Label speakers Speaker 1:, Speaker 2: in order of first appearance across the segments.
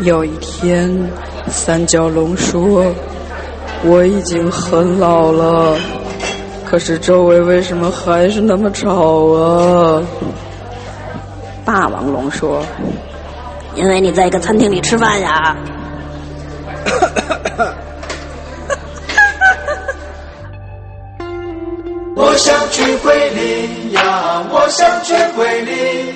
Speaker 1: 有一天三角龙说我已经很老了。可是周围为什么还是那么吵啊？
Speaker 2: 霸王龙说因为你在一个餐厅里吃饭呀。
Speaker 3: 我想去桂林呀我想去桂林。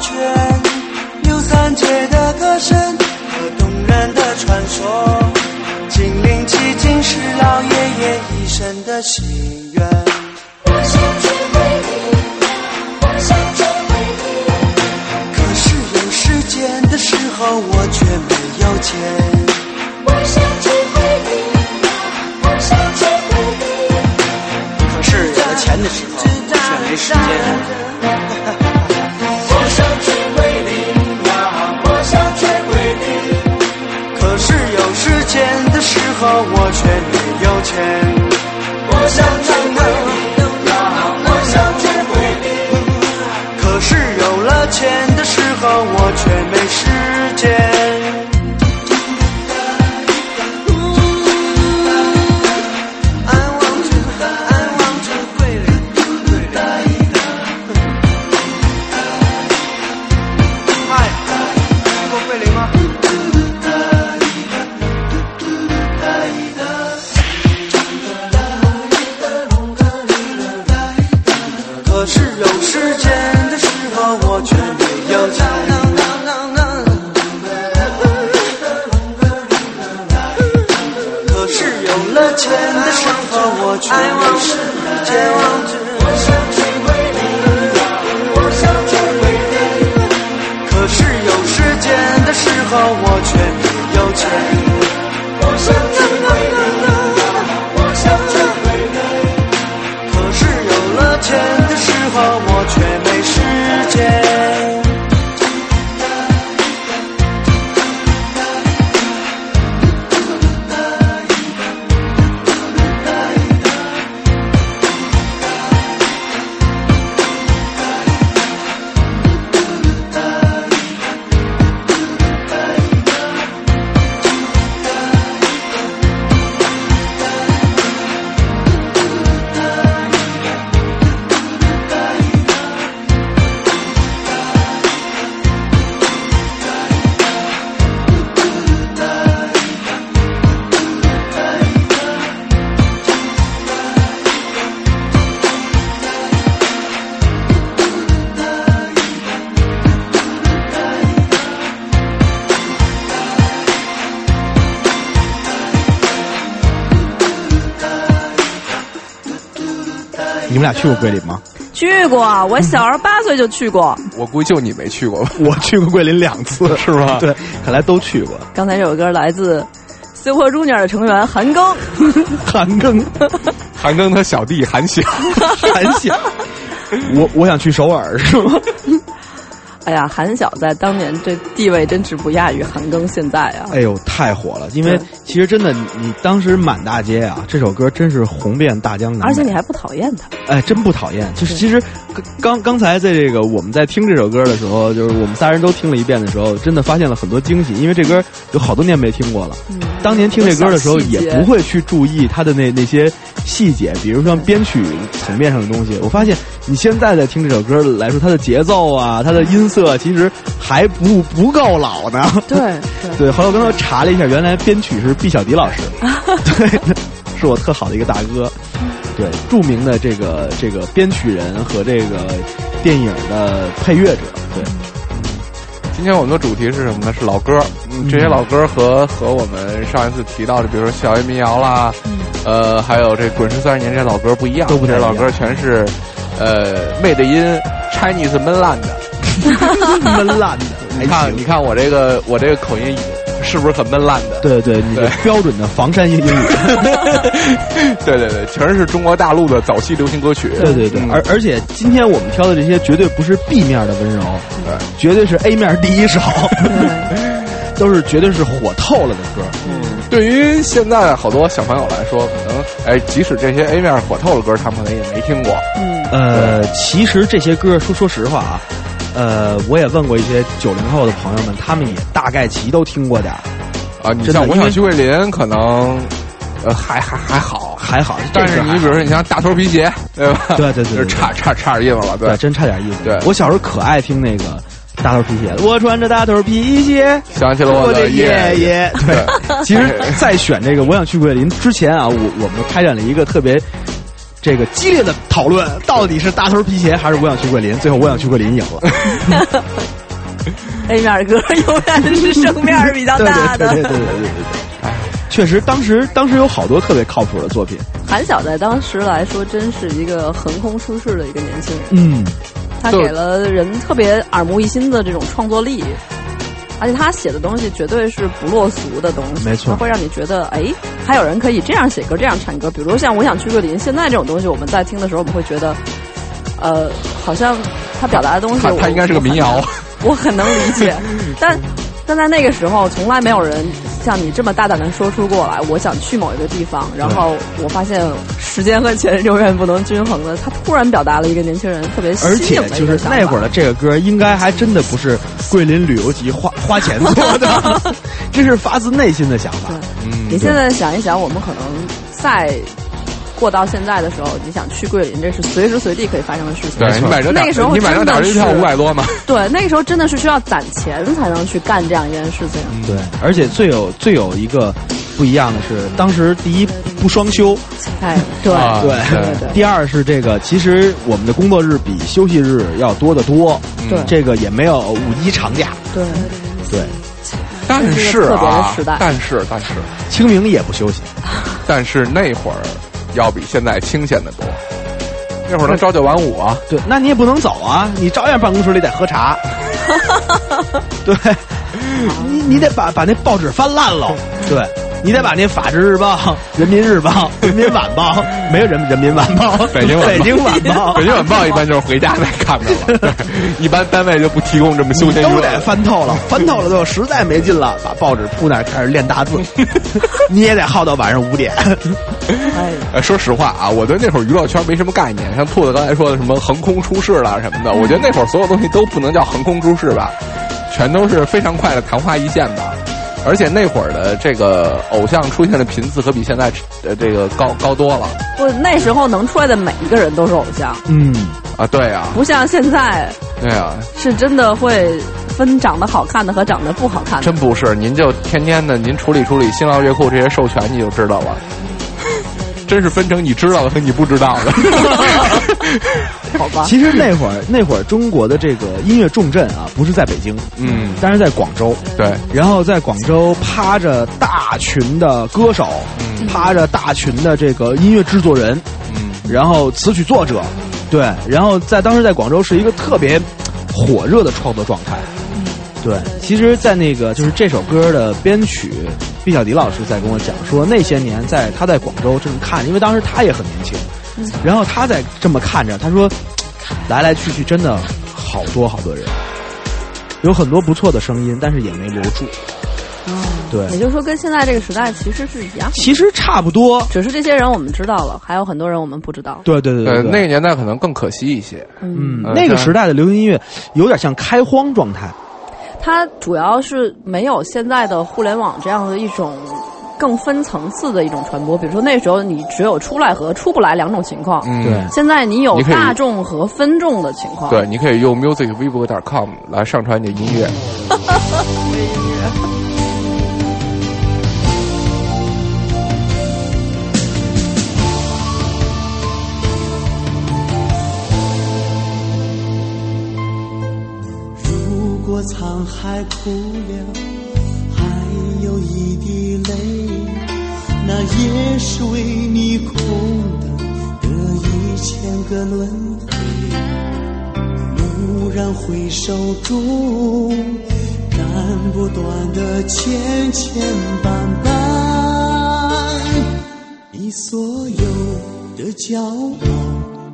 Speaker 3: 泉，牛三姐的歌声和动人的传说，精灵寂静是老爷爷一生的心。
Speaker 4: 们俩去过桂林吗？
Speaker 5: 去过，我小时候八岁就去过。
Speaker 6: 我估计就你没去过吧？
Speaker 4: 我去过桂林两次，
Speaker 6: 是吧？
Speaker 4: 对，看来都去过。
Speaker 5: 刚才这首歌来自 Super Junior 的成员韩庚，
Speaker 4: 韩庚，
Speaker 6: 韩庚他小弟韩晓，
Speaker 4: 韩晓。我我想去首尔，是吗？
Speaker 5: 哎呀，韩晓在当年这地位真是不亚于韩庚现在啊！
Speaker 4: 哎呦，太火了！因为其实真的，你当时满大街啊，这首歌真是红遍大江南北。
Speaker 5: 而且你还不讨厌他？
Speaker 4: 哎，真不讨厌。就是其实刚刚才在这个我们在听这首歌的时候，就是我们仨人都听了一遍的时候，真的发现了很多惊喜。因为这歌有好多年没听过了，
Speaker 5: 嗯、
Speaker 4: 当年听这歌的时候也不会去注意它的那那些细节，比如说编曲层面上的东西。我发现你现在在听这首歌来说，它的节奏啊，它的音色其实。还不不够老呢，
Speaker 5: 对
Speaker 4: 对。后来我刚才查了一下，原来编曲是毕小迪老师，对，是我特好的一个大哥，对，著名的这个这个编曲人和这个电影的配乐者，对。
Speaker 6: 今天我们的主题是什么呢？是老歌，嗯，这些老歌和和我们上一次提到的，比如说校园民谣啦，呃，还有这滚石三十年这些老歌不一样，
Speaker 4: 都不
Speaker 6: 这些老歌全是呃 made in Chinese mainland 的。
Speaker 4: 闷烂的，
Speaker 6: 你看，你看我这个我这个口音是不是很闷烂的？
Speaker 4: 对对，你的标准的房山英语。
Speaker 6: 对对对，全是中国大陆的早期流行歌曲。
Speaker 4: 对对对，而而且今天我们挑的这些绝对不是 B 面的温柔，
Speaker 6: 对，
Speaker 4: 绝对是 A 面第一首，都是绝对是火透了的歌。
Speaker 6: 嗯，对于现在好多小朋友来说，可能哎，即使这些 A 面火透的歌，他们可能也没听过。
Speaker 5: 嗯，
Speaker 4: 呃，其实这些歌说说实话啊。呃，我也问过一些九零后的朋友们，他们也大概齐都听过点儿
Speaker 6: 啊。你像我想去桂林，可能呃还还还好
Speaker 4: 还好，
Speaker 6: 但是你比如说你像大头皮鞋，对吧？
Speaker 4: 对对对，
Speaker 6: 差差差点意思了，
Speaker 4: 对，真差点意思。
Speaker 6: 对
Speaker 4: 我小时候可爱听那个大头皮鞋，我穿着大头皮鞋，
Speaker 6: 想起了我的
Speaker 4: 爷爷。对，其实，在选这个我想去桂林之前啊，我我们开展了一个特别。这个激烈的讨论，到底是大头皮鞋还是我想去桂林？最后我想去桂林赢了。
Speaker 5: A 面哥永远是胜面比较大
Speaker 4: 的。对对对对对对。确实，当时当时有好多特别靠谱的作品。
Speaker 5: 韩晓在当时来说，真是一个横空出世的一个年轻人。
Speaker 4: 嗯，
Speaker 5: 他给了人特别耳目一新的这种创作力。而且他写的东西绝对是不落俗的东西，
Speaker 4: 没错，
Speaker 5: 会让你觉得哎，还有人可以这样写歌，这样唱歌。比如像我想去桂林，现在这种东西，我们在听的时候，我们会觉得，呃，好像他表达的东西，
Speaker 6: 他他应该是个民谣，
Speaker 5: 我很能理解。但但在那个时候，从来没有人像你这么大胆的说出过来，我想去某一个地方，然后我发现时间和钱永远不能均衡的。他突然表达了一个年轻人特别
Speaker 4: 而且就是那会儿的这个歌，应该还真的不是桂林旅游局花花钱做的，这是发自内心的想法。
Speaker 6: 嗯，
Speaker 5: 你现在想一想，我们可能在。过到现在的时候，你想去桂林，这是随时随地可以发生的事情。
Speaker 6: 对你买张
Speaker 5: 那个时候
Speaker 6: 你买张打车票五百多嘛？
Speaker 5: 对，那个时候真的是需要攒钱才能去干这样一件事情。
Speaker 4: 对，而且最有最有一个不一样的是，当时第一不双休，
Speaker 5: 哎，对
Speaker 4: 对对。第二是这个，其实我们的工作日比休息日要多得多。
Speaker 5: 对，
Speaker 4: 这个也没有五一长假。
Speaker 5: 对
Speaker 4: 对。
Speaker 6: 但是啊，但是但是
Speaker 4: 清明也不休息。
Speaker 6: 但是那会儿。要比现在清闲的多，那会儿能朝九晚五啊？
Speaker 4: 对，那你也不能走啊，你照样办公室里得喝茶。对，你你得把把那报纸翻烂了。对，你得把那《法制日报》《人民日报》《人民晚报》没有人《人民晚报》《
Speaker 6: 北京
Speaker 4: 北京晚报》《
Speaker 6: 北京晚报》一般就是回家再看着了。对，一般单位就不提供这么休闲
Speaker 4: 都得翻透了，翻透了之后实在没劲了，把报纸铺那开始练大字。你也得耗到晚上五点。
Speaker 6: 哎，说实话啊，我对那会儿娱乐圈没什么概念。像兔子刚才说的什么横空出世啦什么的，我觉得那会儿所有东西都不能叫横空出世吧，全都是非常快的昙花一现的。而且那会儿的这个偶像出现的频次可比现在呃这个高高多了。
Speaker 5: 不，那时候能出来的每一个人都是偶像。
Speaker 4: 嗯，
Speaker 6: 啊，对啊，
Speaker 5: 不像现在。
Speaker 6: 对啊，
Speaker 5: 是真的会分长得好看的和长得不好看的。
Speaker 6: 真不是，您就天天的您处理处理新浪、乐库这些授权，你就知道了。真是分成你知道的和你不知道的。
Speaker 5: 好吧。
Speaker 4: 其实那会儿，那会儿中国的这个音乐重镇啊，不是在北京，
Speaker 6: 嗯，
Speaker 4: 但是在广州。
Speaker 6: 对。
Speaker 4: 然后在广州趴着大群的歌手，趴着大群的这个音乐制作人，
Speaker 6: 嗯，
Speaker 4: 然后词曲作者，对，然后在当时在广州是一个特别火热的创作状态。对，其实，在那个就是这首歌的编曲，毕晓迪老师在跟我讲说，那些年在他在广州这么看，因为当时他也很年轻，然后他在这么看着，他说，来来去去真的好多好多人，有很多不错的声音，但是也没留住。对，
Speaker 5: 也就是说，跟现在这个时代其实是一样，
Speaker 4: 其实差不多，
Speaker 5: 只是这些人我们知道了，还有很多人我们不知道。
Speaker 4: 对对对对，
Speaker 6: 那个年代可能更可惜一些。
Speaker 4: 嗯，那个时代的流行音乐有点像开荒状态。
Speaker 5: 它主要是没有现在的互联网这样的一种更分层次的一种传播。比如说那时候你只有出来和出不来两种情况，
Speaker 4: 对。
Speaker 5: 现在你有大众和分众的情况，
Speaker 6: 对，你可以用 musicvivo.com 来上传你的音乐。
Speaker 7: 沧海哭了，还有一滴泪，那也是为你空的的一千个轮回。蓦然回首中，斩不断的千千绊绊，你所有的骄傲，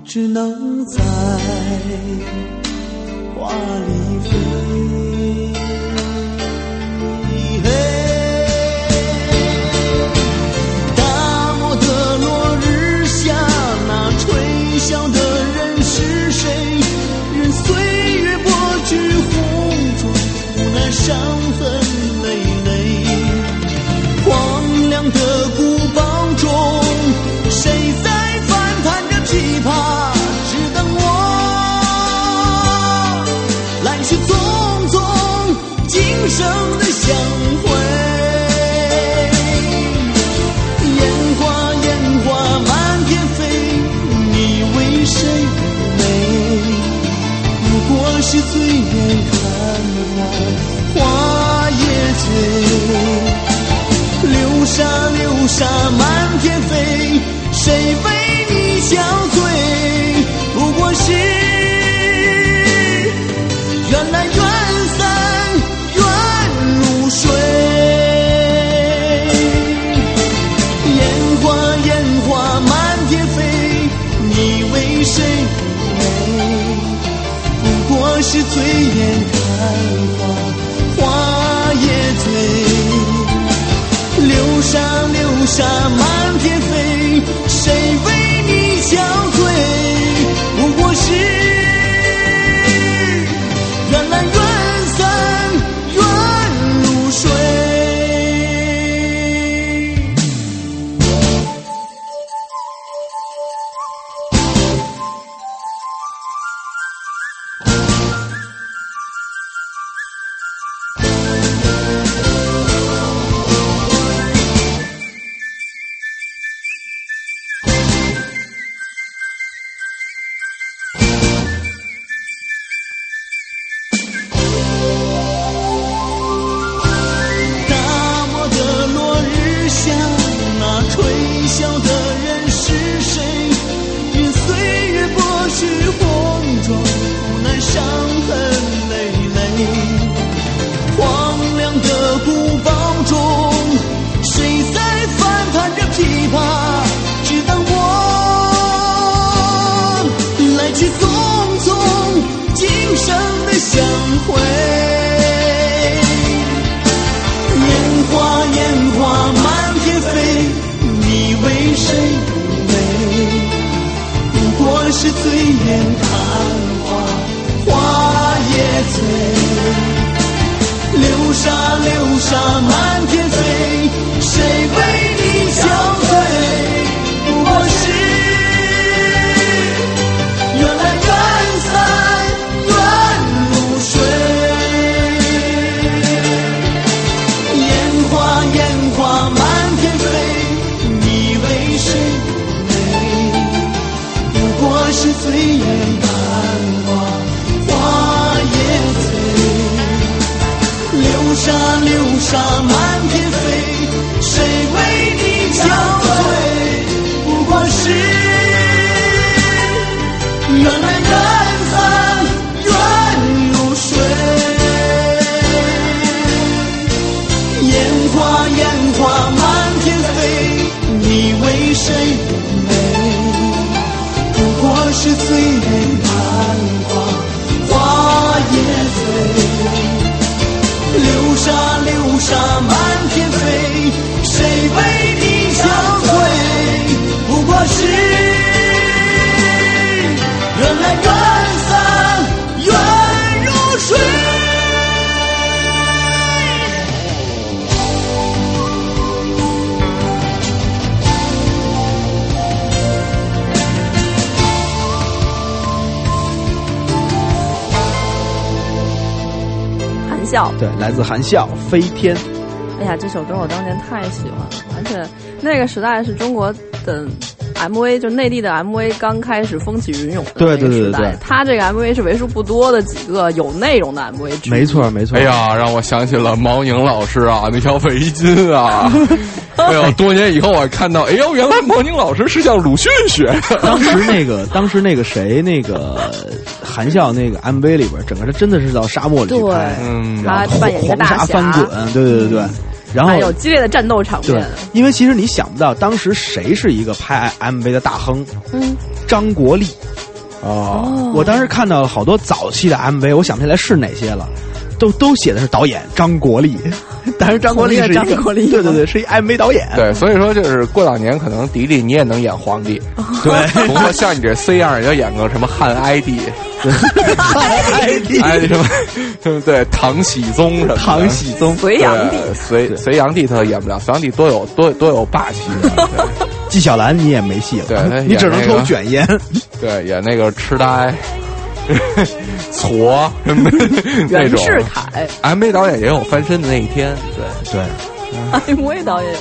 Speaker 7: 只能在。花里飞，大漠的落日下，那吹箫的人是谁？任岁月剥去红妆，无奈伤生的相会，烟花烟花满天飞，你为谁美？不过是醉眼看花花也醉，流沙流沙满天飞，谁为你憔是醉眼看花，花也醉，流沙流沙洒满天
Speaker 5: 笑，
Speaker 4: 对，来自韩笑飞天。
Speaker 5: 哎呀，这首歌我当年太喜欢了，而且那个时代是中国的 MV，就内地的 MV 刚开始风起云涌的
Speaker 4: 对
Speaker 5: 那个时代。
Speaker 4: 对对对对
Speaker 5: 他这个 MV 是为数不多的几个有内容的 MV
Speaker 4: 没错，没错。
Speaker 6: 哎，呀，让我想起了毛宁老师啊，那条围巾啊！哎呦，多年以后我看到，哎呦，原来毛宁老师是向鲁迅学的。
Speaker 4: 当时那个，当时那个谁，那个含笑那个 MV 里边，整个他真的是到沙漠里去拍，
Speaker 6: 嗯，
Speaker 5: 他扮演一个
Speaker 4: 黄沙
Speaker 5: 大侠
Speaker 4: 翻滚，对对对对。然后
Speaker 5: 还有激烈的战斗场
Speaker 4: 对
Speaker 5: 面。，
Speaker 4: 因为其实你想不到，当时谁是一个拍 MV 的大亨？
Speaker 5: 嗯，
Speaker 4: 张国立。
Speaker 6: 哦，
Speaker 4: 我当时看到了好多早期的 MV，我想不起来是哪些了，都都写的是导演张国立，但是张国立
Speaker 5: 张国立
Speaker 4: 对对对，是一 MV 导演。
Speaker 6: 对，所以说就是过两年可能迪迪你也能演皇帝，
Speaker 4: 对，
Speaker 6: 不过像你这 C 样也要演个什么汉哀帝，
Speaker 4: 对
Speaker 6: 哎什么，对不对？唐僖宗什么？
Speaker 4: 唐僖宗、
Speaker 5: 隋炀帝，
Speaker 6: 隋隋炀帝他演不了，隋炀帝多有多多有霸气
Speaker 4: 纪晓岚，你也没戏了，
Speaker 6: 对
Speaker 4: 你只能抽卷烟。
Speaker 6: 对，演那个痴呆、矬什么的那
Speaker 5: 袁
Speaker 6: 种。
Speaker 5: 世凯
Speaker 6: MV 导演也有翻身的那一天，对
Speaker 4: 对
Speaker 5: ，，MV 导演。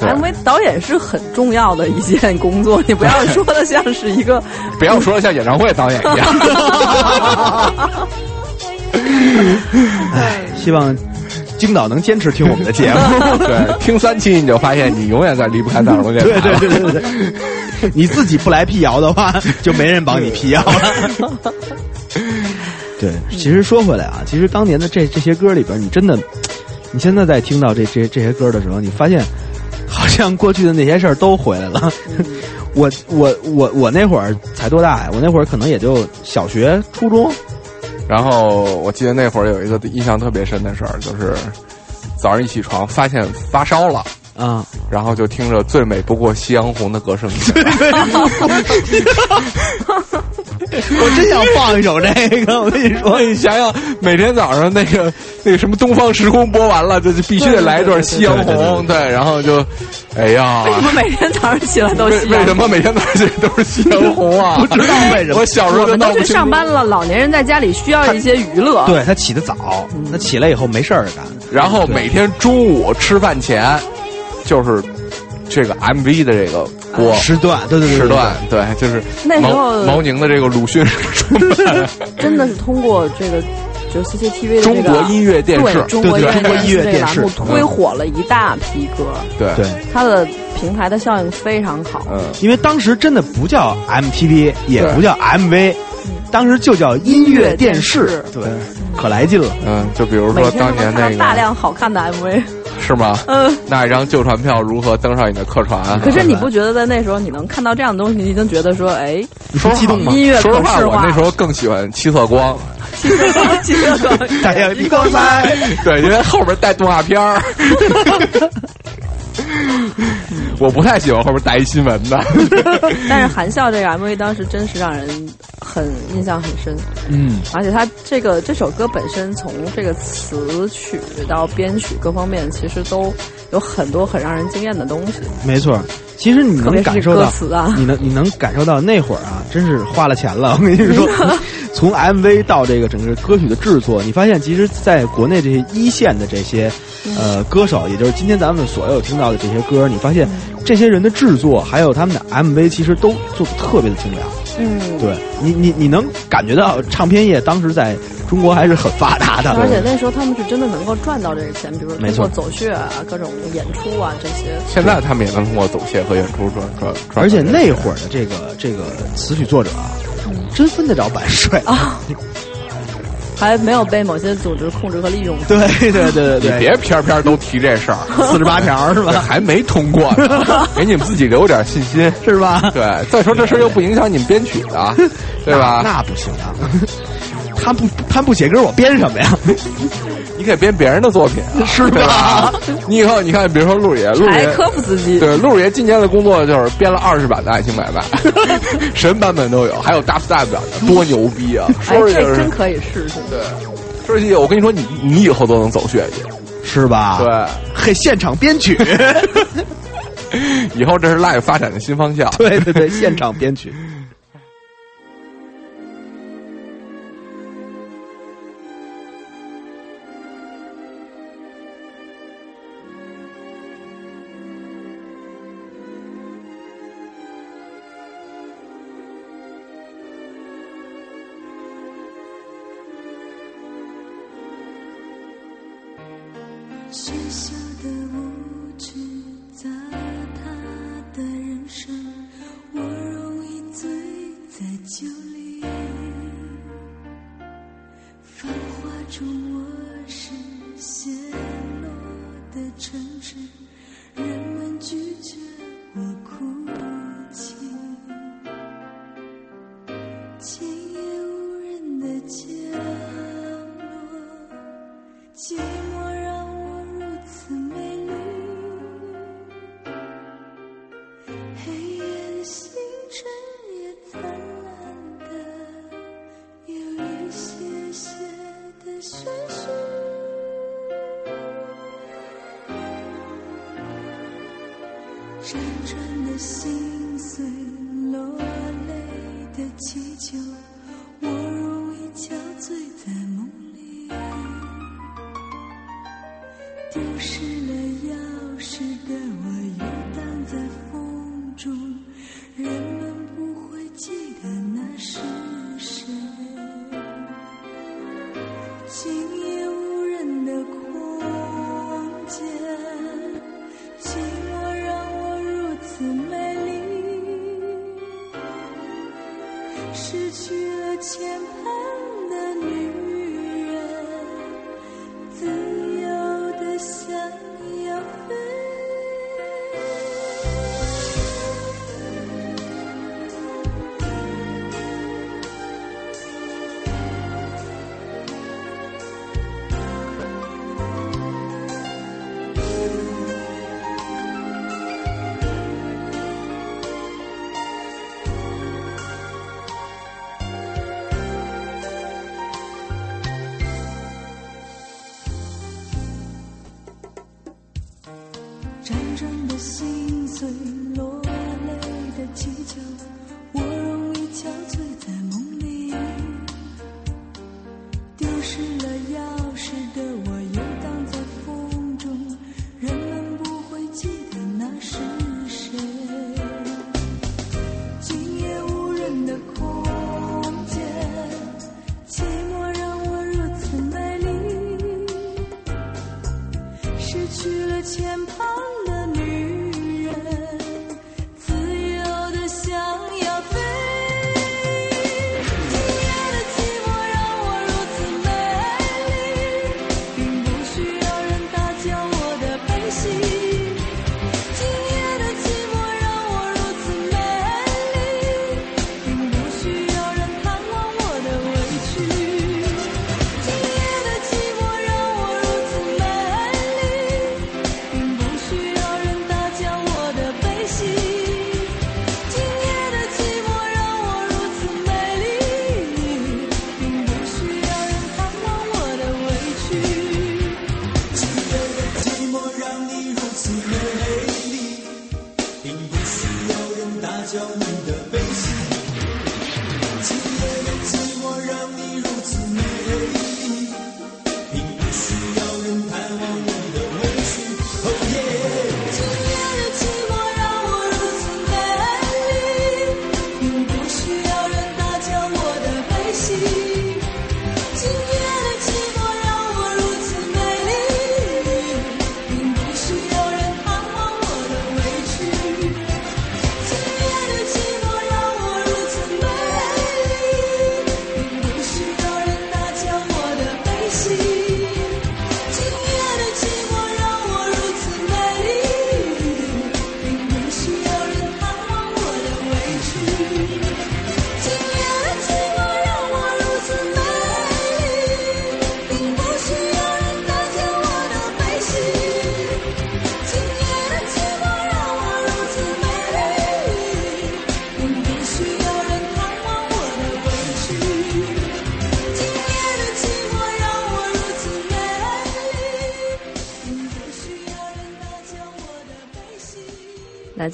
Speaker 5: MV 导演是很重要的一件工作，你不要说的像是一个
Speaker 6: 不要说的像演唱会导演一样。
Speaker 4: 哎，希望京导能坚持听我们的节目。
Speaker 6: 对，听三期你就发现你永远在离不开大耳朵电台。
Speaker 4: 对对对对对，你自己不来辟谣的话，就没人帮你辟谣了。对，其实说回来啊，其实当年的这这些歌里边，你真的，你现在在听到这这这些歌的时候，你发现好像过去的那些事儿都回来了。我我我我那会儿才多大呀？我那会儿可能也就小学、初中。
Speaker 6: 然后我记得那会儿有一个印象特别深的事儿，就是早上一起床发现发烧了。
Speaker 4: 啊，
Speaker 6: 然后就听着最美不过夕阳红的歌声。
Speaker 4: 我真想放一首这个，我跟你说，
Speaker 6: 你想想，每天早上那个那个什么东方时空播完了，就就必须得来一段夕阳红，对，然后就，哎呀，
Speaker 5: 为什么每天早上起来都
Speaker 6: 为
Speaker 5: 夕阳
Speaker 6: 为什么每天早上起来都是夕阳红啊？
Speaker 4: 不知道为什么。
Speaker 6: 我小时候
Speaker 5: 我们都去上班了，老年人在家里需要一些娱乐。
Speaker 4: 对他起得早，他起来以后没事儿干，
Speaker 6: 然后每天中午吃饭前，就是这个 MV 的这个播
Speaker 4: 时段，对对对，对
Speaker 6: 时段，对，就是
Speaker 5: 那时候
Speaker 6: 毛宁的这个鲁迅
Speaker 5: 真的是通过这个。就 CCTV 的、这个、
Speaker 6: 中国音乐电视
Speaker 5: 对中国
Speaker 4: 对对中国音乐电视。
Speaker 5: 栏目推火了一大批歌，
Speaker 6: 对。
Speaker 4: 对，
Speaker 5: 它的平台的效应非常好。
Speaker 6: 嗯，
Speaker 4: 因为当时真的不叫 MTV，也不叫 MV，当时就叫音乐电视，对，可来劲了。
Speaker 6: 嗯，就比如说当年那个
Speaker 5: 大量好看的 MV，
Speaker 6: 是吗？
Speaker 5: 嗯。
Speaker 6: 那一张旧船票如何登上你的客船？
Speaker 5: 可是你不觉得在那时候你能看到这样的东西，你已经觉得说，哎，
Speaker 4: 你说激动吗？
Speaker 5: 音乐
Speaker 6: 说实话，我那时候更喜欢七色光，
Speaker 5: 其实其实
Speaker 4: 太阳一光彩，
Speaker 6: 对，因为后边带动画片儿。我不太喜欢后面带一新闻的。
Speaker 5: 但是含笑这个 MV 当时真是让人很印象很深，
Speaker 4: 嗯，
Speaker 5: 而且他这个这首歌本身从这个词曲到编曲各方面，其实都有很多很让人惊艳的东西。
Speaker 4: 没错。其实你能感受到
Speaker 5: 歌词啊
Speaker 4: 你能你能感受到那会儿啊，真是花了钱了。我跟你说，从 MV 到这个整个歌曲的制作，你发现其实在国内这些一线的这些呃歌手，也就是今天咱们所有听到的这些歌，你发现这些人的制作还有他们的 MV，其实都做的特别的精良。
Speaker 5: 嗯，
Speaker 4: 对你，你你能感觉到唱片业当时在中国还是很发达的，
Speaker 5: 而且那时候他们是真的能够赚到这个钱，比如说
Speaker 4: 没错
Speaker 5: 通过走穴啊、各种演出啊这些。
Speaker 6: 现在他们也能通过走穴和演出赚赚赚。
Speaker 4: 而且那会儿的这个这个词曲作者啊，
Speaker 8: 真分得着版税
Speaker 5: 啊。还没有被某些组织控制和利用。
Speaker 8: 对对对对对，
Speaker 6: 你别偏偏都提这事儿，
Speaker 8: 四十八条是吧？
Speaker 6: 还没通过呢，给你们自己留点信心
Speaker 8: 是吧？
Speaker 6: 对，再说这事儿又不影响你们编曲的，对吧？
Speaker 8: 那不行啊，他不他不写歌，我编什么呀？
Speaker 6: 你可以编别人的作品，
Speaker 8: 是
Speaker 6: 吧？你以后你看，比如说陆爷，陆爷
Speaker 5: 科夫斯基，
Speaker 6: 对，陆爷今年的工作就是编了二十版的《爱情买卖》，什么版本都有，还有 Dubstep 版的，多牛逼啊！说
Speaker 5: 这真可以试试。
Speaker 6: 对，说起我跟你说，你你以后都能走穴去，
Speaker 8: 是吧？
Speaker 6: 对，
Speaker 8: 嘿，现场编曲，
Speaker 6: 以后这是 live 发展的新方向。
Speaker 8: 对对对，现场编曲。
Speaker 5: 记得那是谁？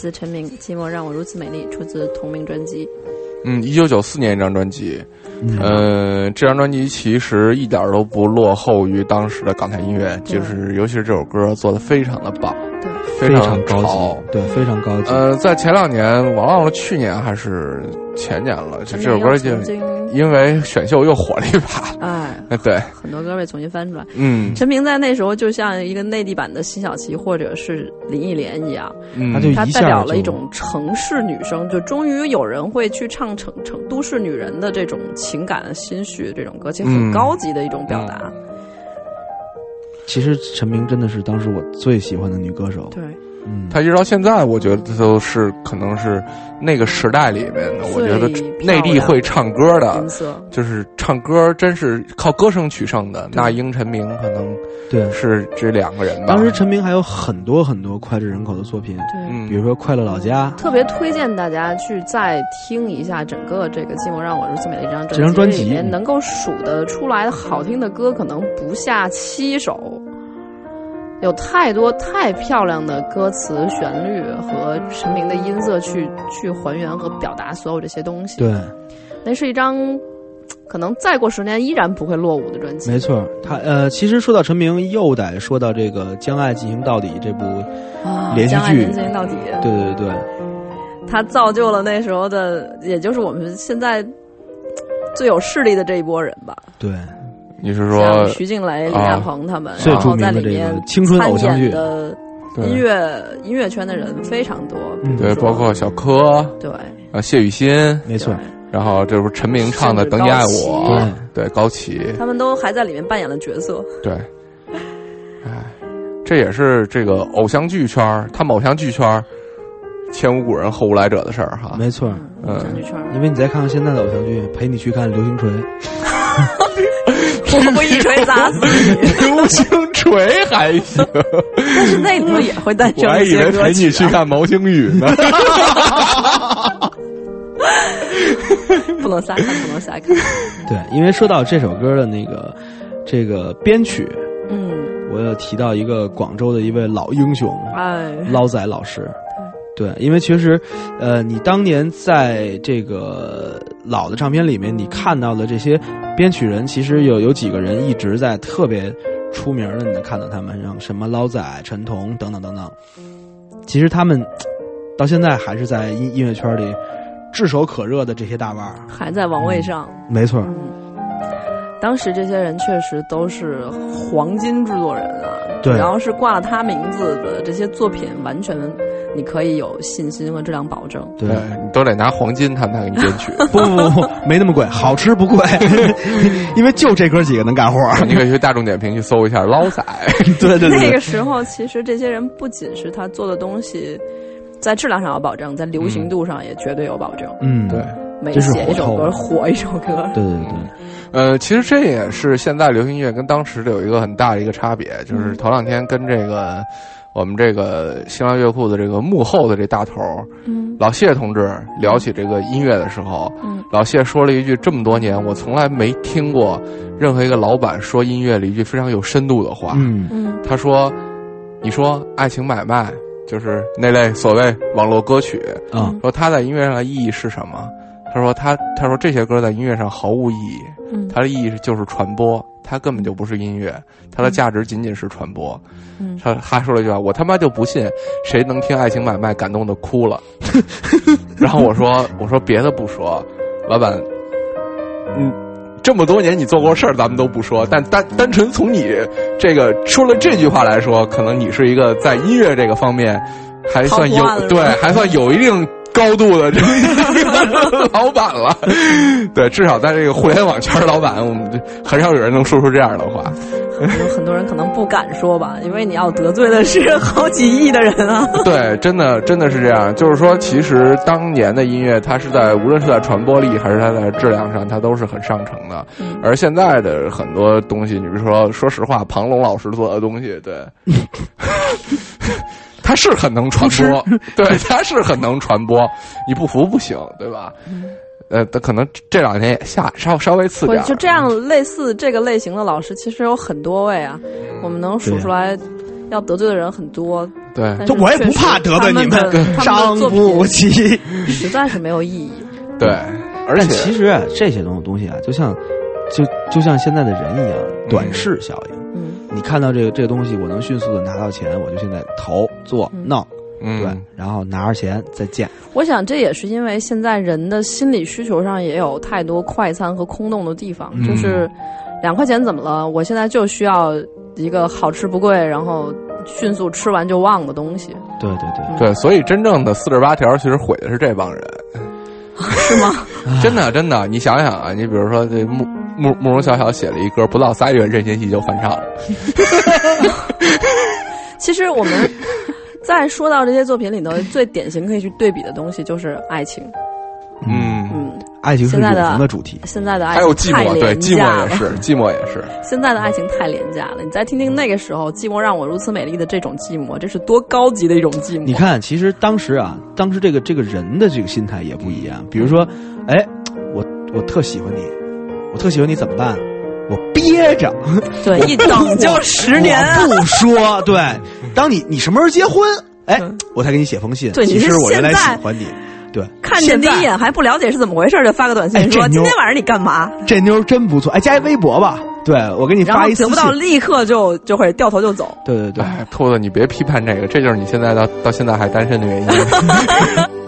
Speaker 5: 自陈明，《寂寞让我如此美丽》，出自同名专辑。
Speaker 6: 嗯，一九九四年一张专辑，
Speaker 4: 嗯
Speaker 6: 呃，这张专辑其实一点儿都不落后于当时的港台音乐，就是尤其是这首歌做的非常的棒，
Speaker 5: 对，
Speaker 4: 非
Speaker 6: 常
Speaker 4: 高级，对，非常高级。
Speaker 6: 呃，在前两年，我忘了去年还是前年了，就这首歌就因为选秀又火了一把。
Speaker 5: 哎，
Speaker 6: 哎，对，
Speaker 5: 很多歌被重新翻出来。
Speaker 6: 嗯
Speaker 5: 陈明在那时候就像一个内地版的辛晓琪或者是林忆莲一样，
Speaker 6: 嗯，
Speaker 4: 他就
Speaker 5: 她代表了一种城市女生，就终于有人会去唱城城都市女人的这种情感心绪这种歌，且很
Speaker 6: 嗯
Speaker 5: 高级的一种表达。
Speaker 4: 其实陈明真的是当时我最喜欢的女歌手。
Speaker 5: 对，
Speaker 4: 嗯，
Speaker 6: 他一直到现在，我觉得都是可能是那个时代里面的，我觉得内地会唱歌的就是唱歌真是靠歌声取胜的。那英、陈明可能
Speaker 4: 对。
Speaker 6: 是这两个人吧。
Speaker 4: 当时陈明还有很多很多脍炙人口的作品，
Speaker 5: 对。
Speaker 6: 嗯，
Speaker 4: 比如说《快乐老家》，
Speaker 5: 特别推荐大家去再听一下整个这个《寂寞让我如此美丽》这张专辑，
Speaker 4: 这张专辑
Speaker 5: 里面能够数得出来的好听的歌可能不下七首，有太多太漂亮的歌词、旋律和陈明的音色去去还原和表达所有这些东西。
Speaker 4: 对，
Speaker 5: 那是一张可能再过十年依然不会落伍的专辑。
Speaker 4: 没错。他呃，其实说到陈明，又得说到这个《将爱进行到底》这部，
Speaker 5: 啊，
Speaker 4: 连续
Speaker 5: 将爱
Speaker 4: 剧
Speaker 5: 进行到底，
Speaker 4: 对对对，
Speaker 5: 他造就了那时候的，也就是我们现在最有势力的这一波人吧。
Speaker 4: 对，
Speaker 6: 你是
Speaker 5: 像
Speaker 6: 说
Speaker 5: 徐静蕾、李亚鹏他们，
Speaker 4: 最
Speaker 5: 然后在
Speaker 4: 著名的这
Speaker 5: 里面
Speaker 4: 个青春偶像剧。
Speaker 5: 的音乐音乐圈的人非常多，
Speaker 4: 嗯。
Speaker 6: 对，包括小柯
Speaker 5: 对，
Speaker 6: 啊、谢雨欣，
Speaker 4: 没错，
Speaker 6: 然后这不是陈明唱的《等你爱我》，对，高启，
Speaker 5: 他们都还在里面扮演了角色。
Speaker 6: 对，哎，这也是这个偶像剧圈儿，他们偶像剧圈儿前无古人后无来者的事儿哈。
Speaker 4: 没错。
Speaker 6: 嗯
Speaker 5: 偶像剧圈，
Speaker 4: 因为你再看看现在的偶像剧，陪你去看《流星锤》，
Speaker 5: 我会一锤砸死你。
Speaker 6: 流星锤还行，
Speaker 5: 但是那里头也会诞
Speaker 6: 我
Speaker 5: 生我
Speaker 6: 还以为陪你去
Speaker 5: 啊，
Speaker 6: 看毛星雨呢。
Speaker 5: 不能瞎看，不能瞎看。
Speaker 4: 对，因为说到这首歌的那个这个编曲，
Speaker 5: 嗯，
Speaker 4: 我要提到一个广州的一位老英雄
Speaker 5: 哎，
Speaker 4: 捞仔老师。对，因为其实，呃，你当年在这个老的唱片里面，你看到的这些编曲人，其实有有几个人一直在特别出名的，你能看到他们，像什么捞仔、陈彤等等等等。其实他们到现在还是在音音乐圈里炙手可热的这些大腕儿。
Speaker 5: 还在王位上。
Speaker 4: 没错，
Speaker 5: 嗯，当时这些人确实都是黄金制作人啊，
Speaker 4: 对
Speaker 5: 然后是挂了他名字的这些作品，完全你可以有信心和质量保证。
Speaker 4: 对。
Speaker 6: 你都得拿黄金，他们才给你编曲。
Speaker 4: 不不不不，没那么贵，好吃不贵，因为就这哥几个能干活儿。
Speaker 6: 你可以去大众点评去搜一下捞仔。
Speaker 4: 对对对，
Speaker 5: 那个时候，其实这些人不仅是他做的东西在质量上有保证，在流行度上也绝对有保证。
Speaker 4: 嗯，
Speaker 6: 对，
Speaker 5: 每写一首歌
Speaker 4: 火
Speaker 5: 一首歌。
Speaker 4: 对对对，
Speaker 6: 呃，其实这也是现在流行音乐跟当时的有一个很大的一个差别，就是头两天跟这个我们这个新浪乐库的这个幕后的这大头
Speaker 5: 嗯
Speaker 6: 老谢同志聊起这个音乐的时候，
Speaker 5: 嗯
Speaker 6: 老谢说了一句：这么多年我从来没听过任何一个老板说音乐里一句非常有深度的话。
Speaker 4: 嗯
Speaker 5: 嗯
Speaker 6: 他说：“你说爱情买卖就是那类所谓网络歌曲，
Speaker 4: 嗯
Speaker 6: 说它在音乐上的意义是什么？他说他他说这些歌在音乐上毫无意义，
Speaker 5: 嗯
Speaker 6: 它的意义是就是传播，它根本就不是音乐，它的价值仅仅是传播。
Speaker 5: 嗯
Speaker 6: 他还说了一句话：我他妈就不信谁能听《爱情买卖》感动的哭了。然后我说我说别的不说，老板，嗯。”这么多年你做过事儿，咱们都不说，但单单纯从你这个说了这句话来说，可能你是一个在音乐这个方面还算有对，还算有一定高度的这个 老板了。对，至少在这个互联网圈儿老板，我们很少有人能说出这样的话。
Speaker 5: 有很多人可能不敢说吧，因为你要得罪的是好几亿的人啊。
Speaker 6: 对，真的真的是这样。就是说，其实当年的音乐，它是在无论是在传播力还是它在质量上，它都是很上乘的。
Speaker 5: 嗯
Speaker 6: 而现在的很多东西，你比如说，说实话，庞龙老师做的东西，对，他是很能传播，对，他是很能传播。你不服不行，对吧？呃，他可能这两年也下稍稍微次
Speaker 5: 或
Speaker 6: 点
Speaker 5: 就这样类似这个类型的老师，其实有很多位啊，我们能数出来，要得罪的人很多。
Speaker 6: 对，
Speaker 5: 但
Speaker 4: 就我也不怕得罪你
Speaker 5: 们
Speaker 4: 伤不
Speaker 5: 品
Speaker 4: 起。
Speaker 5: 实在是没有意义。
Speaker 6: 对，而且
Speaker 4: 其实啊，这些东东西啊，就像就就像现在的人一样，短视效应。
Speaker 5: 嗯，
Speaker 4: 你看到这个这个东西，我能迅速的拿到钱，我就现在投做
Speaker 5: 嗯，
Speaker 6: 嗯，
Speaker 4: 对，然后拿着钱再见。
Speaker 5: 我想这也是因为现在人的心理需求上也有太多快餐和空洞的地方，
Speaker 4: 嗯
Speaker 5: 就是两块钱怎么了？我现在就需要一个好吃不贵，然后迅速吃完就忘的东西，
Speaker 4: 对对对，
Speaker 6: 对，所以真正的四十八条其实毁的是这帮人，
Speaker 5: 是吗？
Speaker 6: 真的真的，你想想啊，你比如说这慕慕慕容晓晓写了一歌，不到仨月任贤齐就翻唱了，
Speaker 5: 其实我们在说到这些作品里头，最典型可以去对比的东西就是爱情。
Speaker 6: 嗯，
Speaker 5: 嗯，
Speaker 4: 爱情是永恒的主题。
Speaker 5: 现在的爱情
Speaker 6: 还有寂寞，对，寂寞也。是，寂寞也是，
Speaker 5: 现在的爱情太廉价了，你再听听那个时候“寂寞让我如此美丽”的这种寂寞，这是多高级的一种寂寞。
Speaker 4: 你，看，其实当时啊，当时这个这个人的这个心态也不一样。比如说，哎，我我特喜欢你，我特喜欢你怎么办？我憋着，
Speaker 5: 对，一等就十年啊。
Speaker 4: 不 说。对，当你你什么时候结婚？哎
Speaker 5: 嗯，
Speaker 4: 我才给你写封信。
Speaker 5: 对
Speaker 4: 其实我原来喜欢你。对，
Speaker 5: 看见第一眼还不了解是怎么回事，就发个短信说：“
Speaker 4: 哎
Speaker 5: 今天晚上你干嘛
Speaker 4: 这妞真不错。哎，加一微博吧。对，我给你？”发一。
Speaker 5: 得不到，立刻就就会掉头就走。
Speaker 4: 对对对。
Speaker 6: 哎，兔子，你别批判这个，这就是你现在到到现在还单身的原因。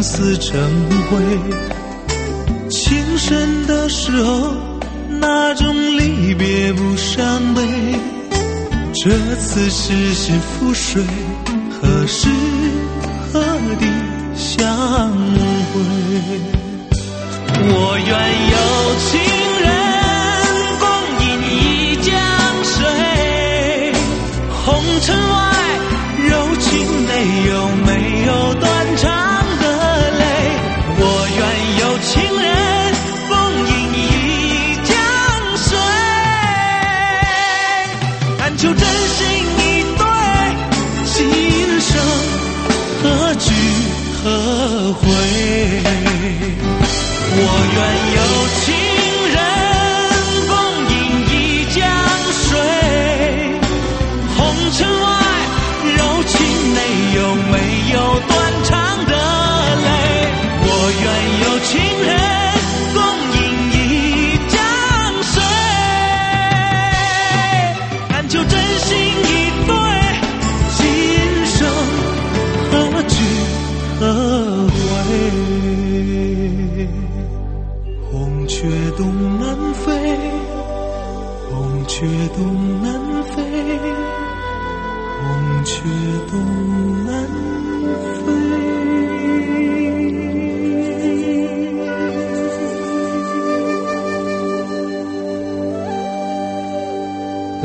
Speaker 7: 相思成灰。情深的时候，那种离别不伤悲。这次是心覆水，何时何地相会？我愿有情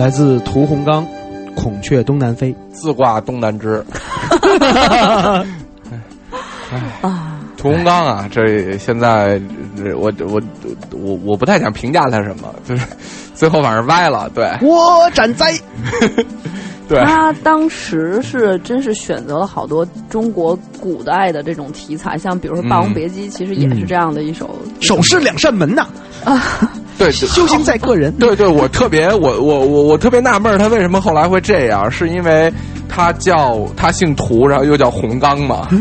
Speaker 4: 来自屠洪刚，《孔雀东南飞》。
Speaker 6: 自挂东南枝。
Speaker 5: 啊，
Speaker 6: 屠洪刚啊，这现在这我我我我不太想评价他什么，就是最后反正歪了，对
Speaker 4: 我斩灾！
Speaker 6: 对，
Speaker 5: 他当时是真是选择了好多中国古代的这种题材，像比如说《霸王别姬》，其实也是这样的一首。
Speaker 4: 手是两扇门呐，
Speaker 6: 对，
Speaker 4: 修行在个人。
Speaker 6: 对对，我特别我我我我特别纳闷，他为什么后来会这样？是因为他叫他姓涂，然后又叫洪刚嘛？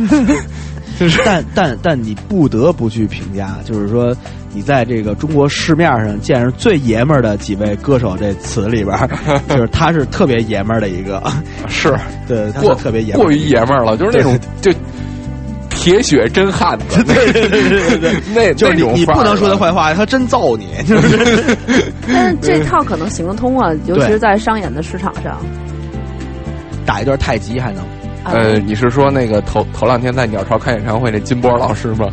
Speaker 4: 但但但你不得不去评价，就是说，你在这个中国市面上见着最爷们儿的几位歌手这词里边儿，就是他是特别爷们儿的一个，
Speaker 6: 是
Speaker 4: 对，他
Speaker 6: 过
Speaker 4: 是特别爷们儿
Speaker 6: 过于爷们儿了，就是那种就铁血真汉子，对对对对对，那
Speaker 4: 就是你不能说他坏话，他真揍你，就 是
Speaker 5: 但是这套可能行得通啊，尤其是在商演的市场上。
Speaker 4: 打一段太极还能。
Speaker 5: 啊
Speaker 6: 呃，你是说那个头头两天在鸟巢开演唱会那金波老师吗？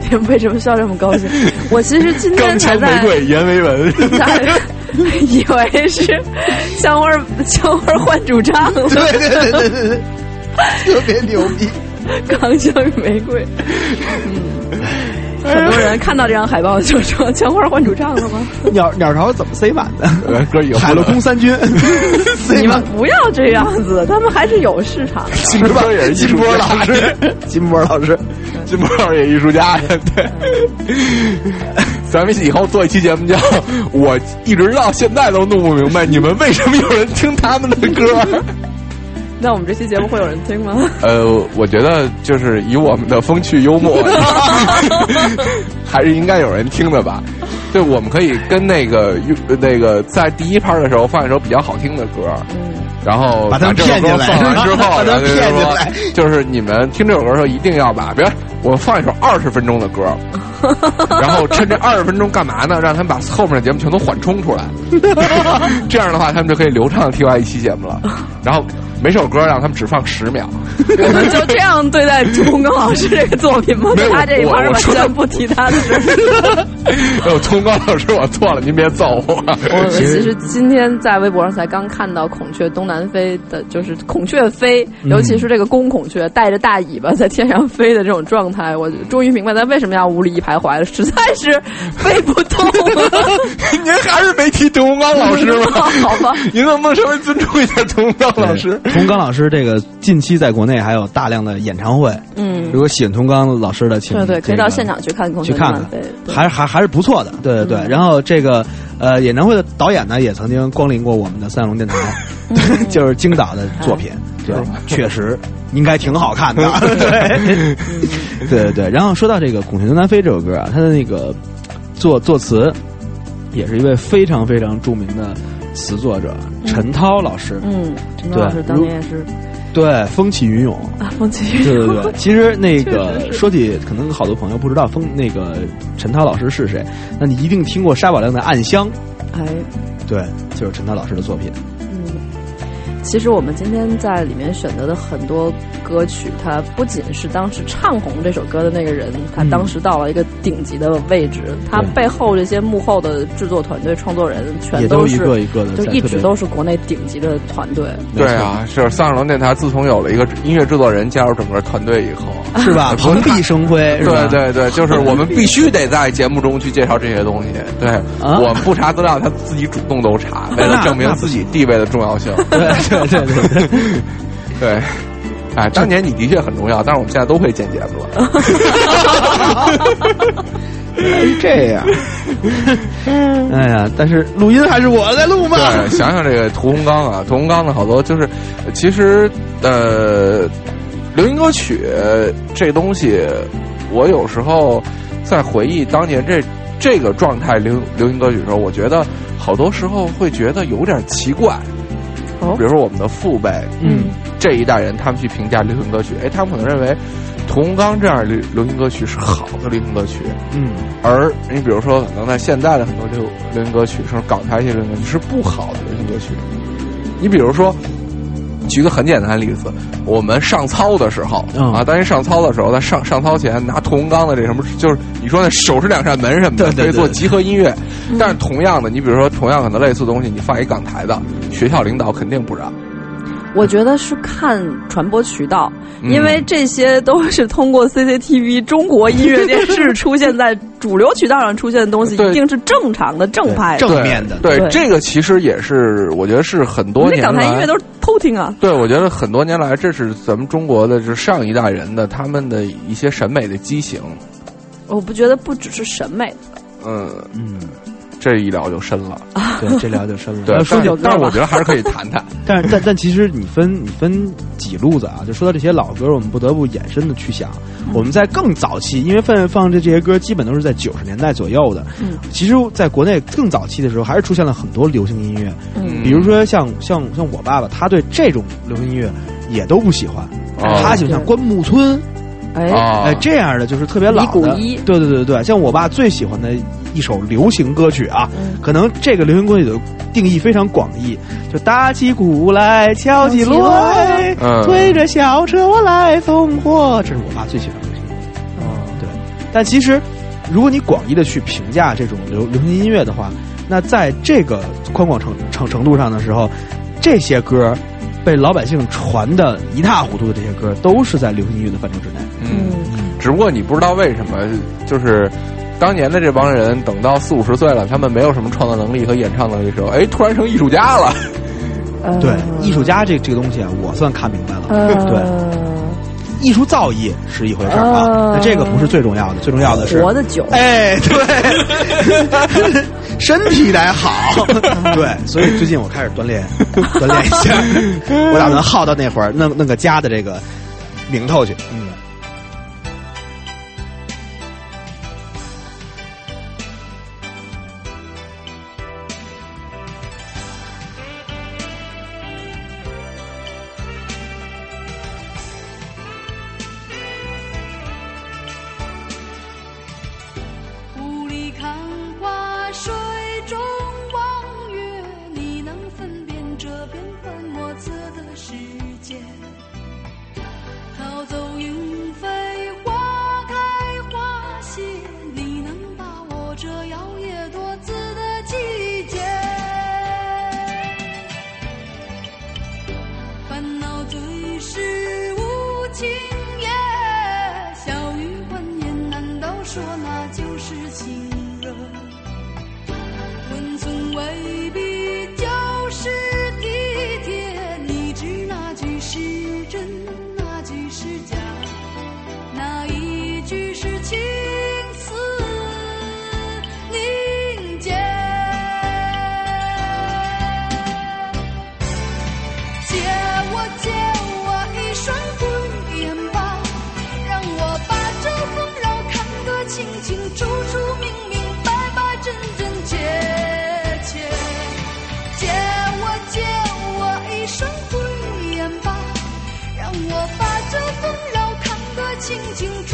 Speaker 5: 你 们为什么笑这么高兴？我其实今天才在
Speaker 6: 瑰阎维文，
Speaker 5: 在以为是香花儿香花儿换主唱了，
Speaker 4: 对对对对对对，特别牛逼。
Speaker 5: 钢枪与玫瑰。嗯，很多人看到这张海报就说香花换主唱了吗？
Speaker 4: 鸟鸟巢怎么塞满的？
Speaker 6: 呃哥以后
Speaker 4: 海陆空三军，
Speaker 5: 你们。不要这样子，他们还是有市场的。
Speaker 6: 金波也是艺
Speaker 4: 金波老师，金波老师，
Speaker 6: 金波老师也艺术家，对。咱们以后做一期节目叫“我一直到现在都弄不明白，你们为什么有人听他们的歌。”
Speaker 5: 那我们这期节目会有人听吗？
Speaker 6: 呃，我觉得就是以我们的风趣幽默，还是应该有人听的吧。对，我们可以跟那个那个在第一拍的时候放一首比较好听的歌，然后
Speaker 4: 把他们
Speaker 6: 这首歌
Speaker 4: 骗进来
Speaker 6: 放完之后，
Speaker 4: 把他们
Speaker 6: 然后就是
Speaker 4: 骗进
Speaker 6: 说
Speaker 4: 来
Speaker 6: 就是你们听这首歌的时候一定要把，比如我放一首二十分钟的歌，然后趁这二十分钟干嘛呢？让他们把后面的节目全都缓冲出来，这样的话他们就可以流畅的听完一期节目了。然后每首歌让他们只放十秒。
Speaker 5: 我们就这样对待朱洪刚老师这个作品吗？他这一
Speaker 6: 我
Speaker 5: 盘完全不提他的事儿。
Speaker 6: 哎呦，崇高老师，我错了，您别揍我。
Speaker 5: 我其实今天在微博上才刚看到孔雀东南飞的，就是孔雀飞，
Speaker 6: 嗯
Speaker 5: 尤其是这个公孔雀带着大尾巴在天上飞的这种状态，我终于明白他为什么要无理一徘徊了，实在是背不动。
Speaker 6: 您还是没提屠洪刚老师吗？
Speaker 5: 好吧，
Speaker 6: 您能不能稍微尊重一下屠洪刚老师？
Speaker 4: 屠洪刚老师这个近期在国内还有大量的演唱会，
Speaker 5: 嗯
Speaker 4: 如，果喜欢屠洪刚老师的，请
Speaker 5: 对对，可以到现场去看
Speaker 4: 去看看还是还还是不错的，对对对。
Speaker 5: 嗯
Speaker 4: 然后这个呃演唱会的导演呢，也曾经光临过我们的三龙电台，就是京导的作品，对，确实应该挺好看的，对。对对对。然后说到这个《孔雀东南飞》这首歌啊，它的那个作作词也是一位非常非常著名的词作者陈涛老师，
Speaker 5: 嗯，陈涛老师当年也是。
Speaker 4: 对，风起云涌。
Speaker 5: 啊，风起云
Speaker 4: 涌。对
Speaker 5: 对
Speaker 4: 对，其实那个
Speaker 5: 实
Speaker 4: 说起，可能好多朋友不知道风那个陈涛老师是谁，那你一定听过沙宝亮的《暗香》，
Speaker 5: 哎，
Speaker 4: 对，就是陈涛老师的作品。
Speaker 5: 其实我们今天在里面选择的很多歌曲，它不仅是当时唱红这首歌的那个人，他当时到了一个顶级的位置，他背后这些幕后的制作团队、创作人，全
Speaker 4: 也都一个一个的
Speaker 5: 就一直都是国内顶级的团队。
Speaker 6: 对啊，是三十楼电台自从有了一个音乐制作人加入整个团队以后，
Speaker 4: 是吧？蓬荜生辉，
Speaker 6: 对对对，就是 我们必须得在节目中去介绍这些东西。对，
Speaker 4: 啊
Speaker 6: 我们不查资料，他自己主动都查，为了证明自己地位的重要性。
Speaker 4: 对对对对对。
Speaker 6: 对，哎，当年你的确很重要，但是我们现在都会剪节目了。
Speaker 4: 这样，哎呀，但是录音还是我在录嘛。
Speaker 6: 对，想想这个屠洪刚啊，屠洪刚的好多就是，其实呃，流行歌曲这东西，我有时候在回忆当年这这个状态流流行歌曲的时候，我觉得好多时候会觉得有点奇怪。
Speaker 5: 哦
Speaker 6: 比如说我们的父辈，
Speaker 4: 嗯，
Speaker 6: 这一代人，他们去评价流行歌曲，哎，他们可能认为屠洪刚这样的流流行歌曲是好的流行歌曲，
Speaker 4: 嗯，
Speaker 6: 而你比如说，可能在现在的很多流流行歌曲，甚至港台一些流行歌曲是不好的流行歌曲。你比如说，举个很简单的例子，我们上操的时候、
Speaker 4: 嗯
Speaker 6: 啊，当人上操的时候，在上上操前拿屠洪刚的这什么，就是你说那手是两扇门什么的，可以做集合音乐。但是同样的，你比如说同样可能类似的东西，你放一港台的，学校领导肯定不让。
Speaker 5: 我觉得是看传播渠道，
Speaker 6: 嗯。
Speaker 5: 因为这些都是通过 CCTV 中国音乐电视出现在主流渠道上出现的东西，一定是正常的、正派
Speaker 4: 正面的。
Speaker 6: 对
Speaker 5: 对。
Speaker 6: 这个其实也是，我觉得是很多
Speaker 5: 因为港台音乐都是偷听啊。
Speaker 6: 对，我觉得很多年来，这是咱们中国的，就是上一代人的他们的一些审美的畸形。
Speaker 5: 我不觉得不只是审美，
Speaker 6: 嗯，
Speaker 4: 嗯，
Speaker 6: 这一聊就深了。
Speaker 4: 对，这聊就深了。
Speaker 6: 对，
Speaker 4: 说起
Speaker 6: 但是但我觉得还是可以谈谈。
Speaker 4: 但是但但其实你分你分几路子啊？就说到这些老歌，我们不得不延伸的去想，我们在更早期，因为放放这这些歌基本都是在九十年代左右的。
Speaker 5: 嗯，
Speaker 4: 其实在国内更早期的时候，还是出现了很多流行音乐，
Speaker 5: 嗯
Speaker 4: 比如说像像像我爸爸，他对这种流行音乐也都不喜欢，
Speaker 6: 哦
Speaker 4: 他喜欢像关牧村，
Speaker 5: 哎，
Speaker 6: 啊，
Speaker 4: 哎这样的就是特别老的。
Speaker 5: 李谷一
Speaker 4: 对对对对，像我爸最喜欢的一首流行歌曲啊，
Speaker 5: 嗯
Speaker 4: 可能这个流行歌曲的定义非常广义，就打起鼓来，敲起锣来，
Speaker 6: 嗯
Speaker 4: 推着小车我来送货，这是我爸最喜欢的流行音乐。对，但其实如果你广义的去评价这种流流行音乐的话，那在这个宽广程程程度上的时候，这些歌被老百姓传的一塌糊涂的这些歌，都是在流行音乐的范畴之内。
Speaker 6: 嗯，只不过你不知道为什么，就是当年的这帮人，等到四五十岁了，他们没有什么创造能力和演唱能力的时候，哎，突然成艺术家了。
Speaker 5: 呃
Speaker 4: 对，艺术家这这个东西啊，我算看明白了。
Speaker 5: 呃
Speaker 4: 对，艺术造诣是一回事儿啊，
Speaker 5: 呃
Speaker 4: 那这个不是最重要的，最重要的是
Speaker 5: 活的久。
Speaker 4: 哎，对，身体得好。对，所以最近我开始锻炼，锻炼一下，我打算耗到那会儿弄弄个家的这个名头去。嗯。
Speaker 8: 静静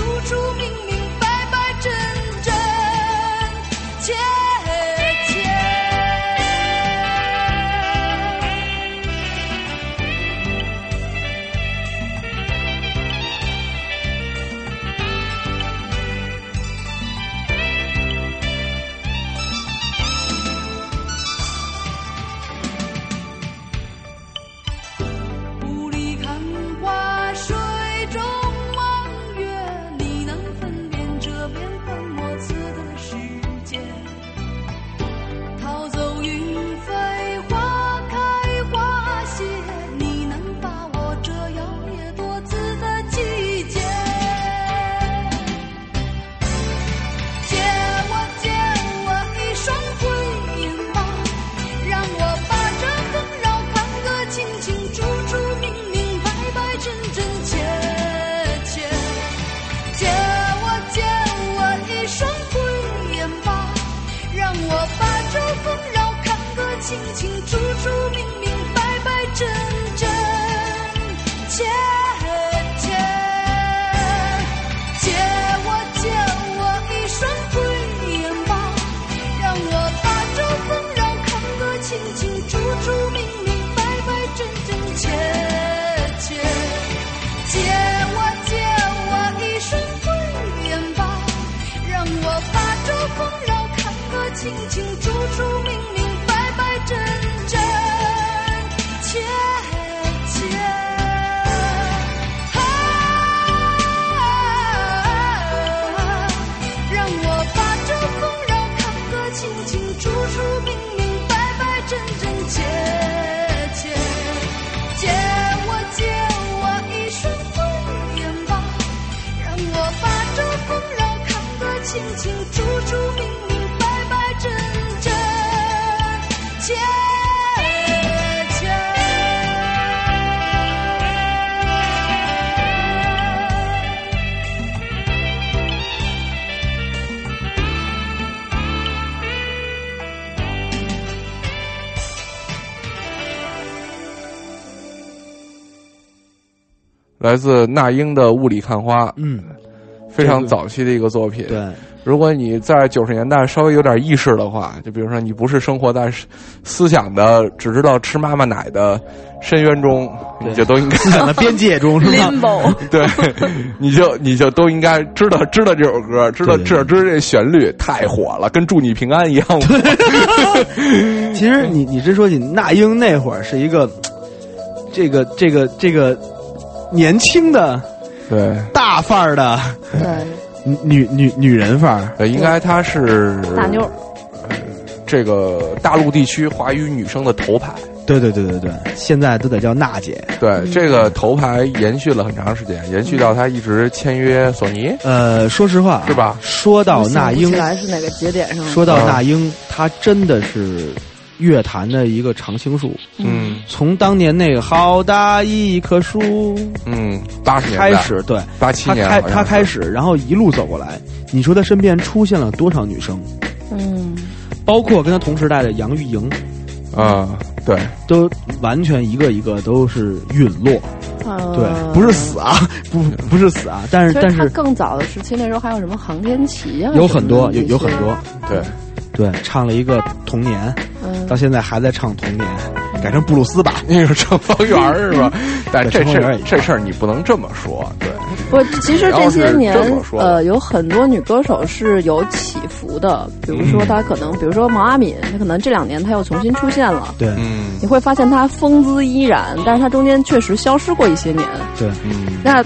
Speaker 6: 来自那英的《雾里看花》，
Speaker 4: 嗯，
Speaker 6: 非常早期的一个作品。
Speaker 4: 对，
Speaker 6: 如果你在九十年代稍微有点意识的话，就比如说你不是生活在思想的只知道吃妈妈奶的深渊中，你就都应该
Speaker 4: 思想的边界中是吧
Speaker 5: ？limbo，
Speaker 6: 对，你就你就都应该知道知道这首歌，知道
Speaker 4: 这
Speaker 6: 知道知道这旋律太火了，跟祝你平安一样火。
Speaker 4: 其实你你真说起那英那会儿是一个，这个这个这个年轻的
Speaker 6: 对，
Speaker 4: 大范儿的
Speaker 5: 对，
Speaker 4: 女女女人范儿，
Speaker 6: 呃应该她是
Speaker 5: 大妞儿，
Speaker 6: 这个大陆地区华语女生的头牌。
Speaker 4: 对对对对对，现在都得叫娜姐。
Speaker 6: 对，这个头牌延续了很长时间，延续到她一直签约索尼。
Speaker 4: 呃，说实话，
Speaker 6: 是吧
Speaker 4: 说到那英
Speaker 5: 是哪个节点上。
Speaker 4: 说到那英，她真的是乐坛的一个常青树。
Speaker 6: 嗯。
Speaker 4: 从当年那个好大一棵树
Speaker 6: 嗯，八十年代。
Speaker 4: 开始，对，
Speaker 6: 八七年他开
Speaker 4: 他开始，然后一路走过来，你说他身边出现了多少女生？
Speaker 5: 嗯，
Speaker 4: 包括跟他同时代的杨钰莹，
Speaker 6: 啊，对，
Speaker 4: 都完全一个一个都是陨落。
Speaker 5: 呃。
Speaker 4: 对，不是死啊，不不是死啊，但是但是
Speaker 5: 更早的时期，那时候还有什么航天旗啊，
Speaker 4: 有很多有有很多，
Speaker 6: 对，
Speaker 4: 对，唱了一个童年，
Speaker 5: 嗯
Speaker 4: 到现在还在唱童年，改成布鲁斯吧。
Speaker 6: 那是程方圆是吧？但这
Speaker 4: 事儿
Speaker 6: 这事儿你不能这么说，对，
Speaker 5: 不，其实这些年
Speaker 6: 这
Speaker 5: 呃，有很多女歌手是有起伏的，比如说她可能，比如说毛阿敏，她可能这两年她又重新出现了。
Speaker 4: 对
Speaker 6: 嗯
Speaker 5: 你会发现她风姿依然，但是她中间确实消失过一些年。
Speaker 4: 对，
Speaker 6: 嗯，
Speaker 5: 那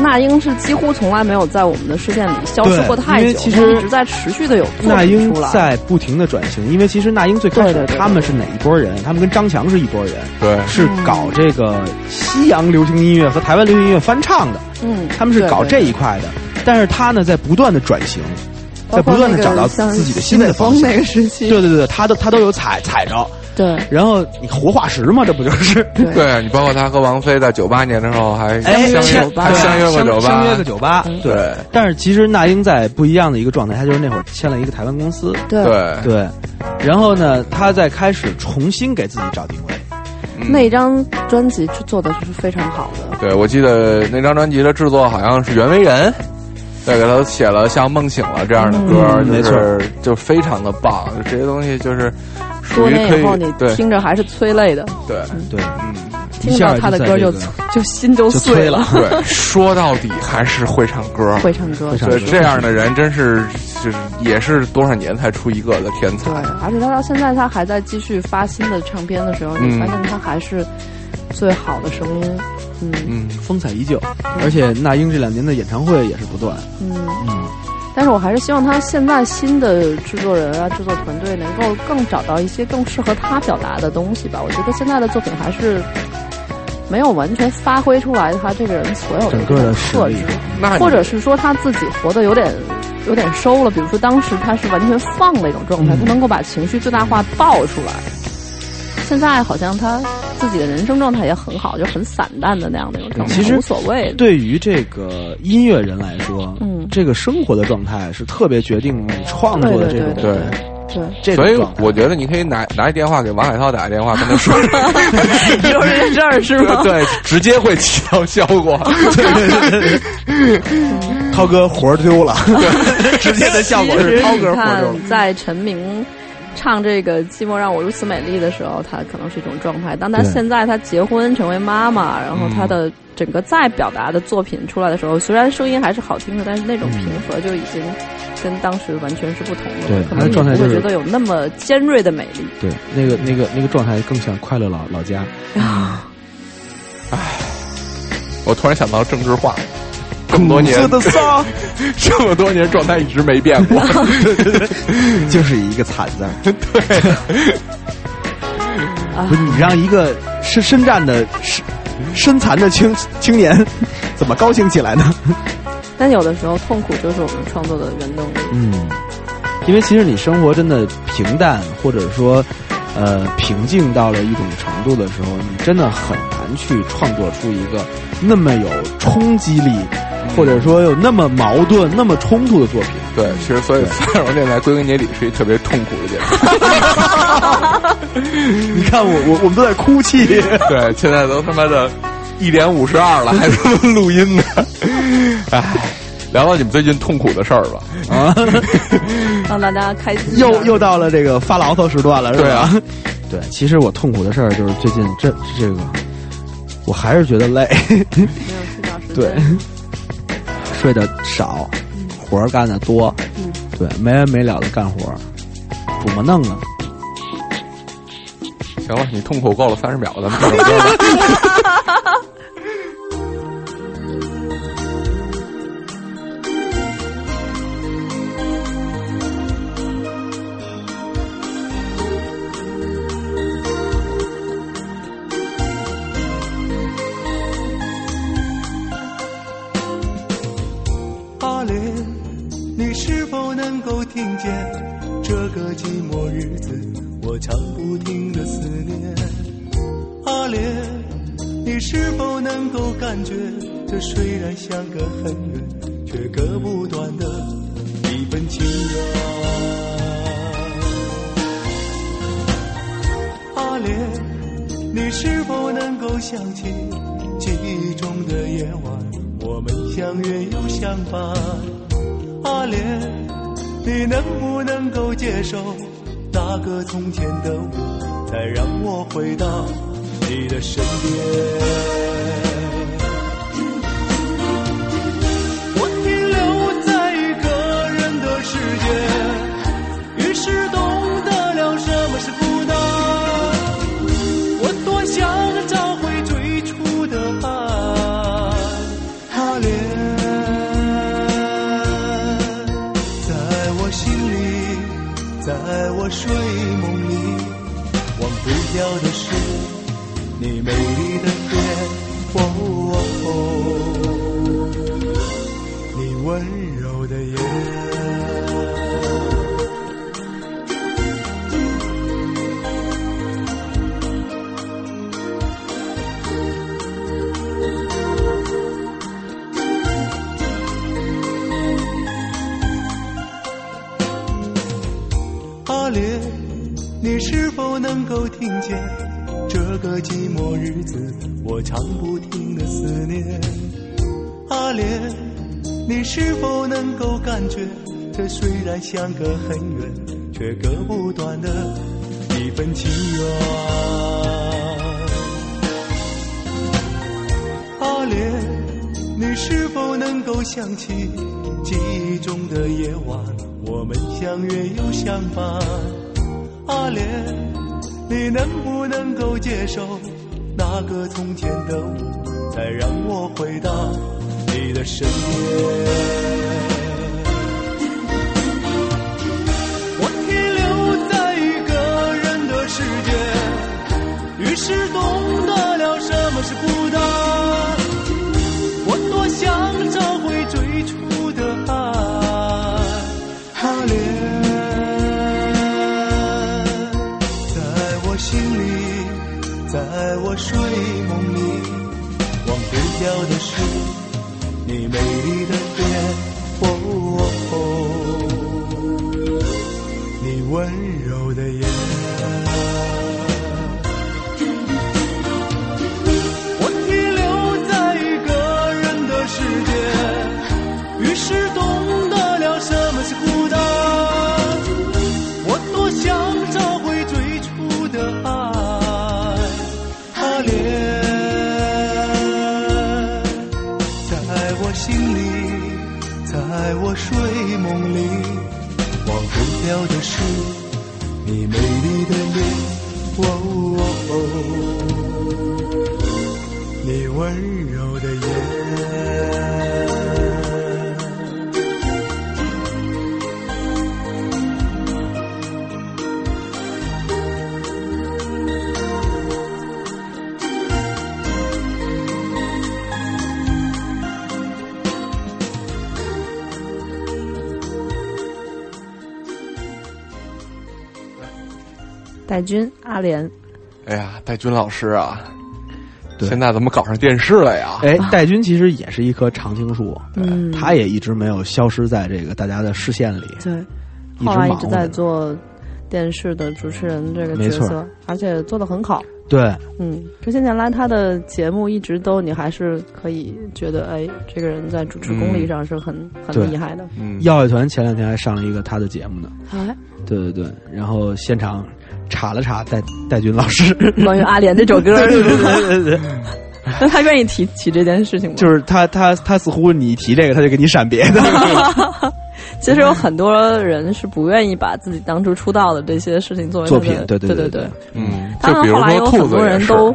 Speaker 5: 那英是几乎从来没有在我们的视线里消失过太久，
Speaker 4: 因为其实
Speaker 5: 一直在持续的有作
Speaker 4: 那英
Speaker 5: 品出来。
Speaker 4: 在不停的转型，因为其实那英最开始
Speaker 5: 对对对对
Speaker 4: 他们是哪一拨人？他们跟张强是一拨人，
Speaker 6: 对，
Speaker 4: 是搞这个西洋流行音乐和台湾流行音乐翻唱的，
Speaker 5: 嗯，
Speaker 4: 他们是搞这一块的。但是他呢，在不断的转型，在不断的找到自己的新的方向
Speaker 5: 那。个时期，
Speaker 4: 对对对，他都他都有踩踩着，
Speaker 5: 对
Speaker 4: 然后你活化石嘛，这不就是？
Speaker 5: 对
Speaker 6: 对你包括他和王菲在九八年的时候还
Speaker 4: 哎，
Speaker 6: 相约还相约过酒吧，
Speaker 4: 相约个酒吧，
Speaker 6: 对
Speaker 4: 但是其实那英在不一样的一个状态，她就是那会儿签了一个台湾公司，
Speaker 5: 对
Speaker 6: 对
Speaker 4: 对，然后呢，她在开始重新给自己找定位，
Speaker 6: 嗯
Speaker 5: 那一张专辑是做的是非常好的。
Speaker 6: 对，我记得那张专辑的制作好像是袁惟仁，对，给他写了像《梦醒了》这样的歌，就是就非常的棒，就这些东西就是属
Speaker 5: 多
Speaker 6: 于可
Speaker 5: 年以后你听着还是催泪的，
Speaker 6: 对
Speaker 4: 对，
Speaker 6: 嗯
Speaker 5: 听到他的歌就就心就
Speaker 4: 就
Speaker 5: 碎
Speaker 4: 了
Speaker 6: 对，说到底还是会唱歌，
Speaker 5: 会唱歌，
Speaker 6: 对这样的人真是就是也是多少年才出一个的天才
Speaker 5: 对，，而且他到现在他还在继续发新的唱片的时候，
Speaker 6: 嗯
Speaker 5: 你发现他还是最好的声音。嗯
Speaker 6: 嗯
Speaker 4: 风采依旧，而且那英这两年的演唱会也是不断，
Speaker 5: 嗯，
Speaker 4: 嗯，
Speaker 5: 但是我还是希望他现在新的制作人啊、制作团队能够更找到一些更适合他表达的东西吧。我觉得现在的作品还是没有完全发挥出来他这个人所有的
Speaker 4: 整个的
Speaker 5: 特质，或者是说他自己活得有点有点收了。比如说当时他是完全放的一种状态，
Speaker 4: 嗯
Speaker 5: 不能够把情绪最大化爆出来。现在好像他自己的人生状态也很好，就很散淡的那样的一种状态，
Speaker 4: 其实
Speaker 5: 无所谓。
Speaker 4: 对于这个音乐人来说，
Speaker 5: 嗯
Speaker 4: 这个生活的状态是特别决定你创作的这种
Speaker 5: 对
Speaker 6: 对。
Speaker 5: 对，
Speaker 6: 所以我觉得你可以拿拿一电话给王海涛打个电话，跟他说，
Speaker 5: 就是在这儿是吗？
Speaker 6: 对，直接会起到效果。
Speaker 4: 涛哥活儿丢了，直接的效果是涛哥活儿丢了。，
Speaker 5: 在陈明唱这个《寂寞让我如此美丽》的时候，她可能是一种状态。当她现在她结婚成为妈妈，然后她的整个再表达的作品出来的时候，虽然声音还是好听的，但是那种平和就已经跟当时完全是不同的。
Speaker 4: 对
Speaker 5: 可能你
Speaker 4: 她的状态就是
Speaker 5: 不会觉得有那么尖锐的美丽。
Speaker 4: 对，那个那个那个状态更像快乐老老家。
Speaker 6: 我突然想到郑智化，这么多年
Speaker 4: 的丧，
Speaker 6: 这么多年状态一直没变过。
Speaker 4: 就是一个惨字儿。
Speaker 5: 啊
Speaker 4: 不是你让一个身身战的身身残的青青年怎么高兴起来呢？
Speaker 5: 但有的时候痛苦就是我们创作的原动力。
Speaker 4: 嗯，因为其实你生活真的平淡，或者说呃平静到了一种程度的时候，你真的很难去创作出一个那么有冲击力，或者说有那么矛盾、那么冲突的作品。
Speaker 6: 对，其实所以三荣电台归根结底是一特别痛苦的节目。
Speaker 4: 你看我我我们都在哭泣。
Speaker 6: 对，现在都他妈的一点五十二了，还他妈录音呢。唉，聊聊你们最近痛苦的事儿吧。
Speaker 4: 啊，
Speaker 5: 让大家开心。
Speaker 4: 又又到了这个发牢骚时段了，是吧？
Speaker 6: 对啊，
Speaker 4: 对，其实我痛苦的事儿就是最近这这个，我还是觉得累，
Speaker 5: 没有睡觉时间。
Speaker 4: 对，睡得少，活儿干的多，对，没完没了的干活儿，怎么弄啊？
Speaker 6: 行了，你痛苦够了三十秒，咱们。
Speaker 7: 是否能够感觉这虽然相隔很远，却割不断的一份情缘？阿莲，你是否能够想起记忆中的夜晚，我们相约又相伴？阿莲，你能不能够接受那个从前的我，再让我回到你的身边？我停留在一个人的世界，于是懂得了什么是孤单。我多想找回最初的爱，阿莲，在我心里，在我睡梦里，忘不掉的听见这个寂寞日子我唱不停的思念？阿莲，你是否能够感觉这虽然相隔很远，却割不断的一份情缘？阿莲，你是否能够想起记忆中的夜晚，我们相约又相伴？阿莲，你能不能够接受那个从前的我，再让我回到你的身边？我停留在一个人的世界，于是懂得了什么是孤单。睡梦里，忘不掉的
Speaker 5: 戴军、阿莲，
Speaker 6: 哎呀，戴军老师啊，
Speaker 4: 对
Speaker 6: 现在怎么搞上电视了呀？
Speaker 4: 哎，戴军其实也是一棵常青树，
Speaker 5: 嗯
Speaker 4: 他也一直没有消失在这个大家的视线里，
Speaker 5: 对，
Speaker 4: 一
Speaker 5: 后来一直在。做电视的主持人这个角色，而且做的很好。
Speaker 4: 对，
Speaker 5: 嗯，这些年来他的节目一直都，你还是可以觉得，哎，这个人在主持功力上是很、
Speaker 4: 对
Speaker 5: 很厉害的。
Speaker 6: 嗯，
Speaker 4: 耀乐团前两天还上了一个他的节目呢。
Speaker 5: 哎，
Speaker 4: 对对对，然后现场查了查戴戴军老师，
Speaker 5: 关于阿莲这首歌，
Speaker 4: 对对对对对，
Speaker 5: 那他愿意提提这件事情吗？
Speaker 4: 就是他他他似乎你一提这个，他就给你闪别的。
Speaker 5: 其实有很多人是不愿意把自己当初出道的这些事情作为
Speaker 4: 作品对对
Speaker 5: 对对
Speaker 4: 对。对
Speaker 6: 嗯，
Speaker 5: 当然
Speaker 6: 就比如
Speaker 5: 后来有很多人都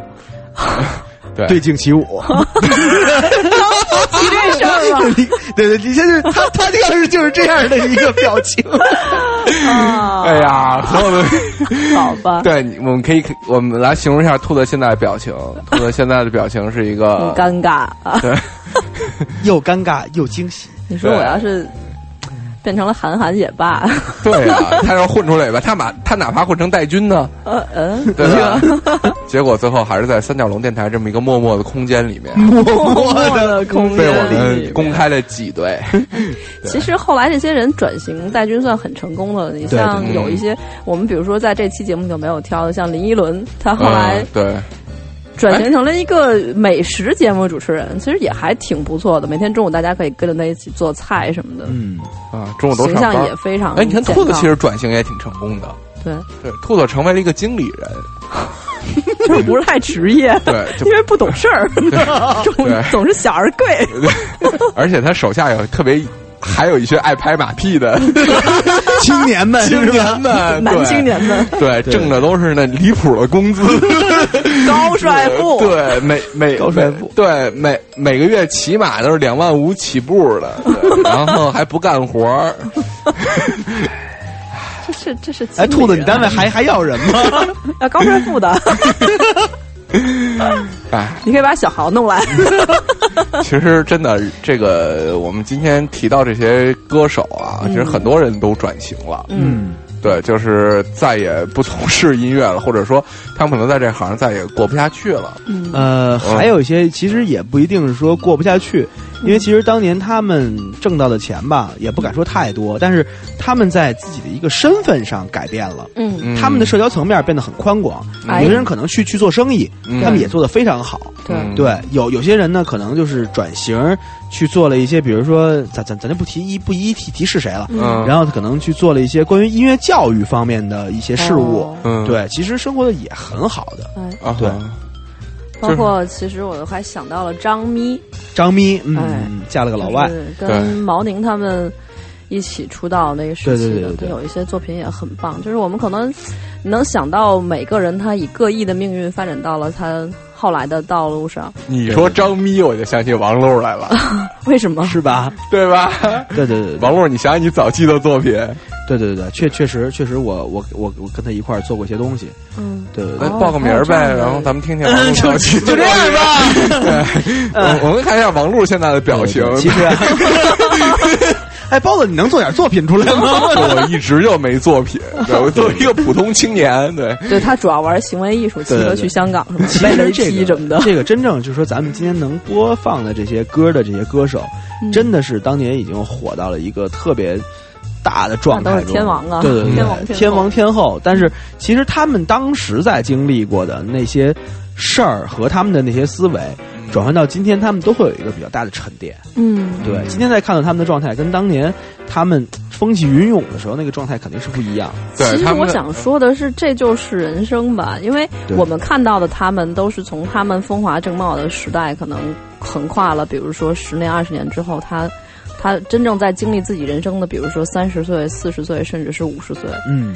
Speaker 6: 对
Speaker 4: 对镜起舞，
Speaker 5: 提这事儿了
Speaker 4: 你对对，你现在他他这样是就是这样的一个表情，
Speaker 5: 啊！
Speaker 6: 哎呀，所有的
Speaker 5: 好吧，
Speaker 6: 对，我们可以我们来形容一下兔子现在的表情。兔子现在的表情是一
Speaker 5: 很
Speaker 6: 个
Speaker 5: 尴尬啊！
Speaker 6: 对，
Speaker 4: 又尴尬又惊喜。
Speaker 5: 你说我要是变成了韩寒也罢，
Speaker 6: 对呀、他要混出来吧，他把他哪怕混成戴军呢，
Speaker 5: 呃嗯，
Speaker 6: 对吧？结果最后还是在三角龙电台这么一个默默的空间里面，
Speaker 5: 默默的空
Speaker 6: 被我们公开了挤兑。
Speaker 5: 其实后来这些人转型，戴军算很成功的。你像有一些，我们比如说在这期节目就没有挑的，像林依轮，他后来
Speaker 6: 嗯、对，
Speaker 5: 转型成了一个美食节目主持人，其实也还挺不错的。每天中午大家可以跟着他一起做菜什么的，
Speaker 4: 嗯，
Speaker 6: 啊，中午都
Speaker 5: 形象也非常
Speaker 6: 哎，你看兔子其实转型也挺成功的。
Speaker 5: 对，
Speaker 6: 对，兔子成为了一个经理人，
Speaker 5: 就是不是太职业，
Speaker 6: 对
Speaker 5: 因为不懂事儿，总
Speaker 6: 对。
Speaker 5: 总是小而贵。
Speaker 6: 而且他手下有特别，还有一些爱拍马屁的。
Speaker 4: 青年们，
Speaker 6: 青年们，
Speaker 5: 男青年们。
Speaker 6: 对，挣的都是那离谱的工资，
Speaker 5: 高帅富，
Speaker 6: 对，每每
Speaker 4: 高帅富。
Speaker 6: 对每每个月起码都是两万五起步的，然后还不干活儿，
Speaker 5: 这是这是
Speaker 4: 哎，兔子，你单位还还要人吗？
Speaker 5: 人要高帅富的，
Speaker 6: 哎，
Speaker 5: 你可以把小豪弄来。
Speaker 6: 其实真的，这个我们今天提到这些歌手啊，其实很多人都转型了，
Speaker 5: 嗯，
Speaker 6: 对，就是再也不从事音乐了，或者说他们可能在这行再也过不下去了，
Speaker 4: 呃，还有一些其实也不一定是说过不下去，因为其实当年他们挣到的钱吧，也不敢说太多，但是他们在自己的一个身份上改变了。
Speaker 5: 嗯，
Speaker 6: 嗯
Speaker 4: 他们的社交层面变得很宽广，
Speaker 5: 哎
Speaker 4: 有些人可能去去做生意，
Speaker 6: 嗯
Speaker 4: 他们也做得非常好。
Speaker 5: 对
Speaker 6: 嗯
Speaker 4: 对，有有些人呢，可能就是转型去做了一些，比如说咱咱咱就不提一不一一提提是谁了，
Speaker 6: 嗯，
Speaker 4: 然后他可能去做了一些关于音乐教育方面的一些事物。
Speaker 5: 哦。
Speaker 6: 嗯，
Speaker 4: 对，其实生活的也很好的。
Speaker 5: 哎，
Speaker 6: 啊，
Speaker 4: 对。
Speaker 5: 包括其实我还想到了张咪，
Speaker 4: 张咪，嗯，
Speaker 5: 哎。
Speaker 4: 嫁了个老外，
Speaker 5: 就是跟毛宁他们一起出道那个时期的，
Speaker 4: 对对对对对。
Speaker 5: 有一些作品也很棒。就是我们可能能想到每个人他以各异的命运发展到了他后来的道路上，
Speaker 6: 你说张咪，我就想起王璐来了，
Speaker 5: 为什么？
Speaker 4: 是吧？
Speaker 6: 对吧？
Speaker 4: 对对对对，
Speaker 6: 王璐，你想想你早期的作品，
Speaker 4: 对对对对，确确实确实我，我我我跟他一块儿做过一些东西。
Speaker 5: 嗯，
Speaker 4: 对对对。
Speaker 6: 报个名儿呗，然后咱们听听 王璐早期。的
Speaker 4: 就这样吧。
Speaker 6: 对，我我们看一下王璐现在的表情。
Speaker 4: 其实，哎，包子，你能做点作品出来吗？
Speaker 6: 我一直就没作品，对我作为一个普通青年，对，
Speaker 5: 对他主要玩行为艺术，骑车去香港什么，
Speaker 4: 其
Speaker 5: 背了一
Speaker 4: 实这
Speaker 5: 的。
Speaker 4: 这个真正就是说，咱们今天能播放的这些歌的这些歌手，
Speaker 5: 嗯
Speaker 4: 真的是当年已经火到了一个特别大的状态中，
Speaker 5: 都是天王啊
Speaker 4: 对对对，
Speaker 5: 天王天
Speaker 4: 天王天后。但是其实他们当时在经历过的那些事儿和他们的那些思维，转换到今天，他们都会有一个比较大的沉淀。
Speaker 5: 嗯，
Speaker 4: 对，今天再看到他们的状态，跟当年他们风起云涌的时候那个状态肯定是不一样。
Speaker 6: 对
Speaker 5: 其实我想说的是，这就是人生吧，因为我们看到的他们都是从他们风华正茂的时代，可能横跨了，比如说十年、二十年之后，他他真正在经历自己人生的，比如说三十岁、四十岁，甚至是五十岁。
Speaker 4: 嗯，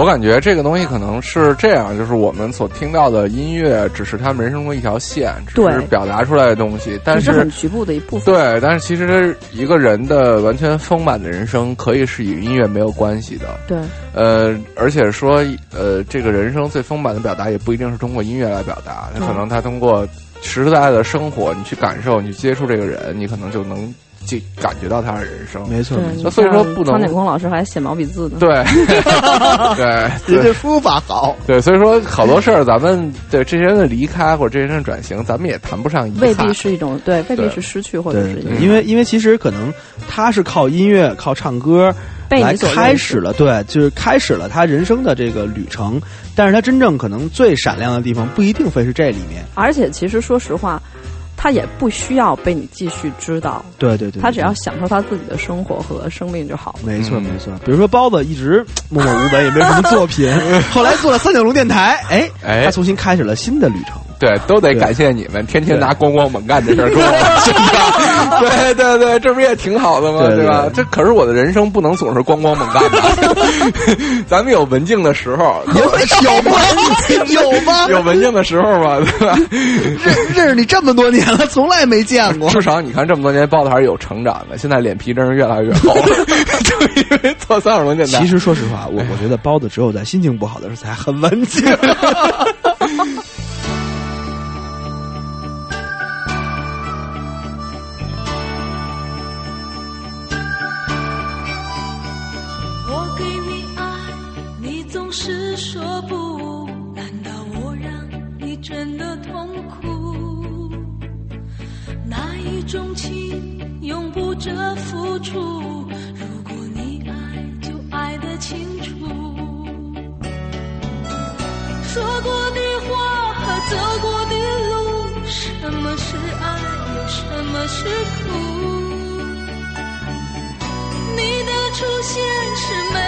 Speaker 6: 我感觉这个东西可能是这样，就是我们所听到的音乐只是他们人生中一条线，只是表达出来的东西，但
Speaker 5: 是
Speaker 6: 是
Speaker 5: 很局部的一部分。
Speaker 6: 对，但是其实一个人的完全丰满的人生，可以是与音乐没有关系的。
Speaker 5: 对，
Speaker 6: 呃，而且说，呃，这个人生最丰满的表达，也不一定是通过音乐来表达，那可能他通过实实在在的生活，你去感受，你去接触这个人，你可能就能就感觉到他的人生。
Speaker 4: 没错，没错，
Speaker 6: 所以说不能
Speaker 5: 苍井空老师还写毛笔字呢。
Speaker 6: 对，对
Speaker 4: 人家书法好，
Speaker 6: 对，所以说好多事儿，咱们对这些人的离开或者这些人的转型，咱们也谈不上遗憾。
Speaker 5: 未必是一种对，未必是失去或者
Speaker 4: 对对，
Speaker 5: 是
Speaker 4: 因为因为其实可能他是靠音乐、靠唱歌来开始了，对，就是开始了他人生的这个旅程。但是他真正可能最闪亮的地方，不一定非是这里面。
Speaker 5: 而且其实说实话，他也不需要被你继续知道，
Speaker 4: 对对对，
Speaker 5: 他只要享受他自己的生活和生命就好了。
Speaker 4: 没错
Speaker 6: 嗯
Speaker 4: 没错。比如说包子一直默默无闻，也没有什么作品，后来做了三角龙电台，哎
Speaker 6: 哎
Speaker 4: 他重新开始了新的旅程。
Speaker 6: 对，都得感谢你们，天天拿光光猛干这事儿跟我宣传。对对对，这不也挺好的吗？
Speaker 4: 对对
Speaker 6: 吧？
Speaker 4: 对
Speaker 6: 这可是我的人生，不能总是光光猛干的。咱们有文静的时候，
Speaker 4: 有吗？有吗？
Speaker 6: 有文静的时候吧，对吧？
Speaker 4: 认认识你这么多年了，从来没见过。
Speaker 6: 至少你看这么多年，包子还是有成长的。现在脸皮真是越来越厚了，就因为做三小龙电台。
Speaker 4: 其实说实话，我我觉得包子只有在心情不好的时候才很文静。
Speaker 8: 不折付出，如果你爱，就爱得清楚。说过的话和走过的路，什么是爱，又什么是苦？你的出现是美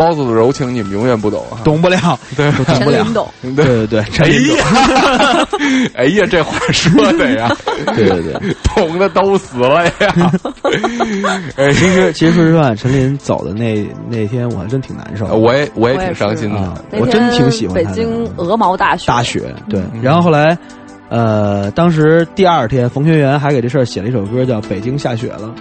Speaker 6: 包子的柔情你们永远不懂啊。
Speaker 4: 懂不了，
Speaker 6: 对
Speaker 4: 都懂不了。
Speaker 5: 懂，
Speaker 4: 对对对，陈
Speaker 6: 哎
Speaker 4: 琳懂。
Speaker 6: 哎呀，这话说的呀，
Speaker 4: 对对对，
Speaker 6: 懂的都死了呀。哎，
Speaker 4: 其实其实说实话，陈琳走的那那天，我还真挺难受。
Speaker 6: 我也我也挺伤心
Speaker 4: 啊
Speaker 6: 的。
Speaker 4: 我真挺喜欢
Speaker 5: 北京鹅毛大雪，
Speaker 4: 大雪，对。然后后来，呃，当时第二天，冯学元还给这事儿写了一首歌，叫《北京下雪了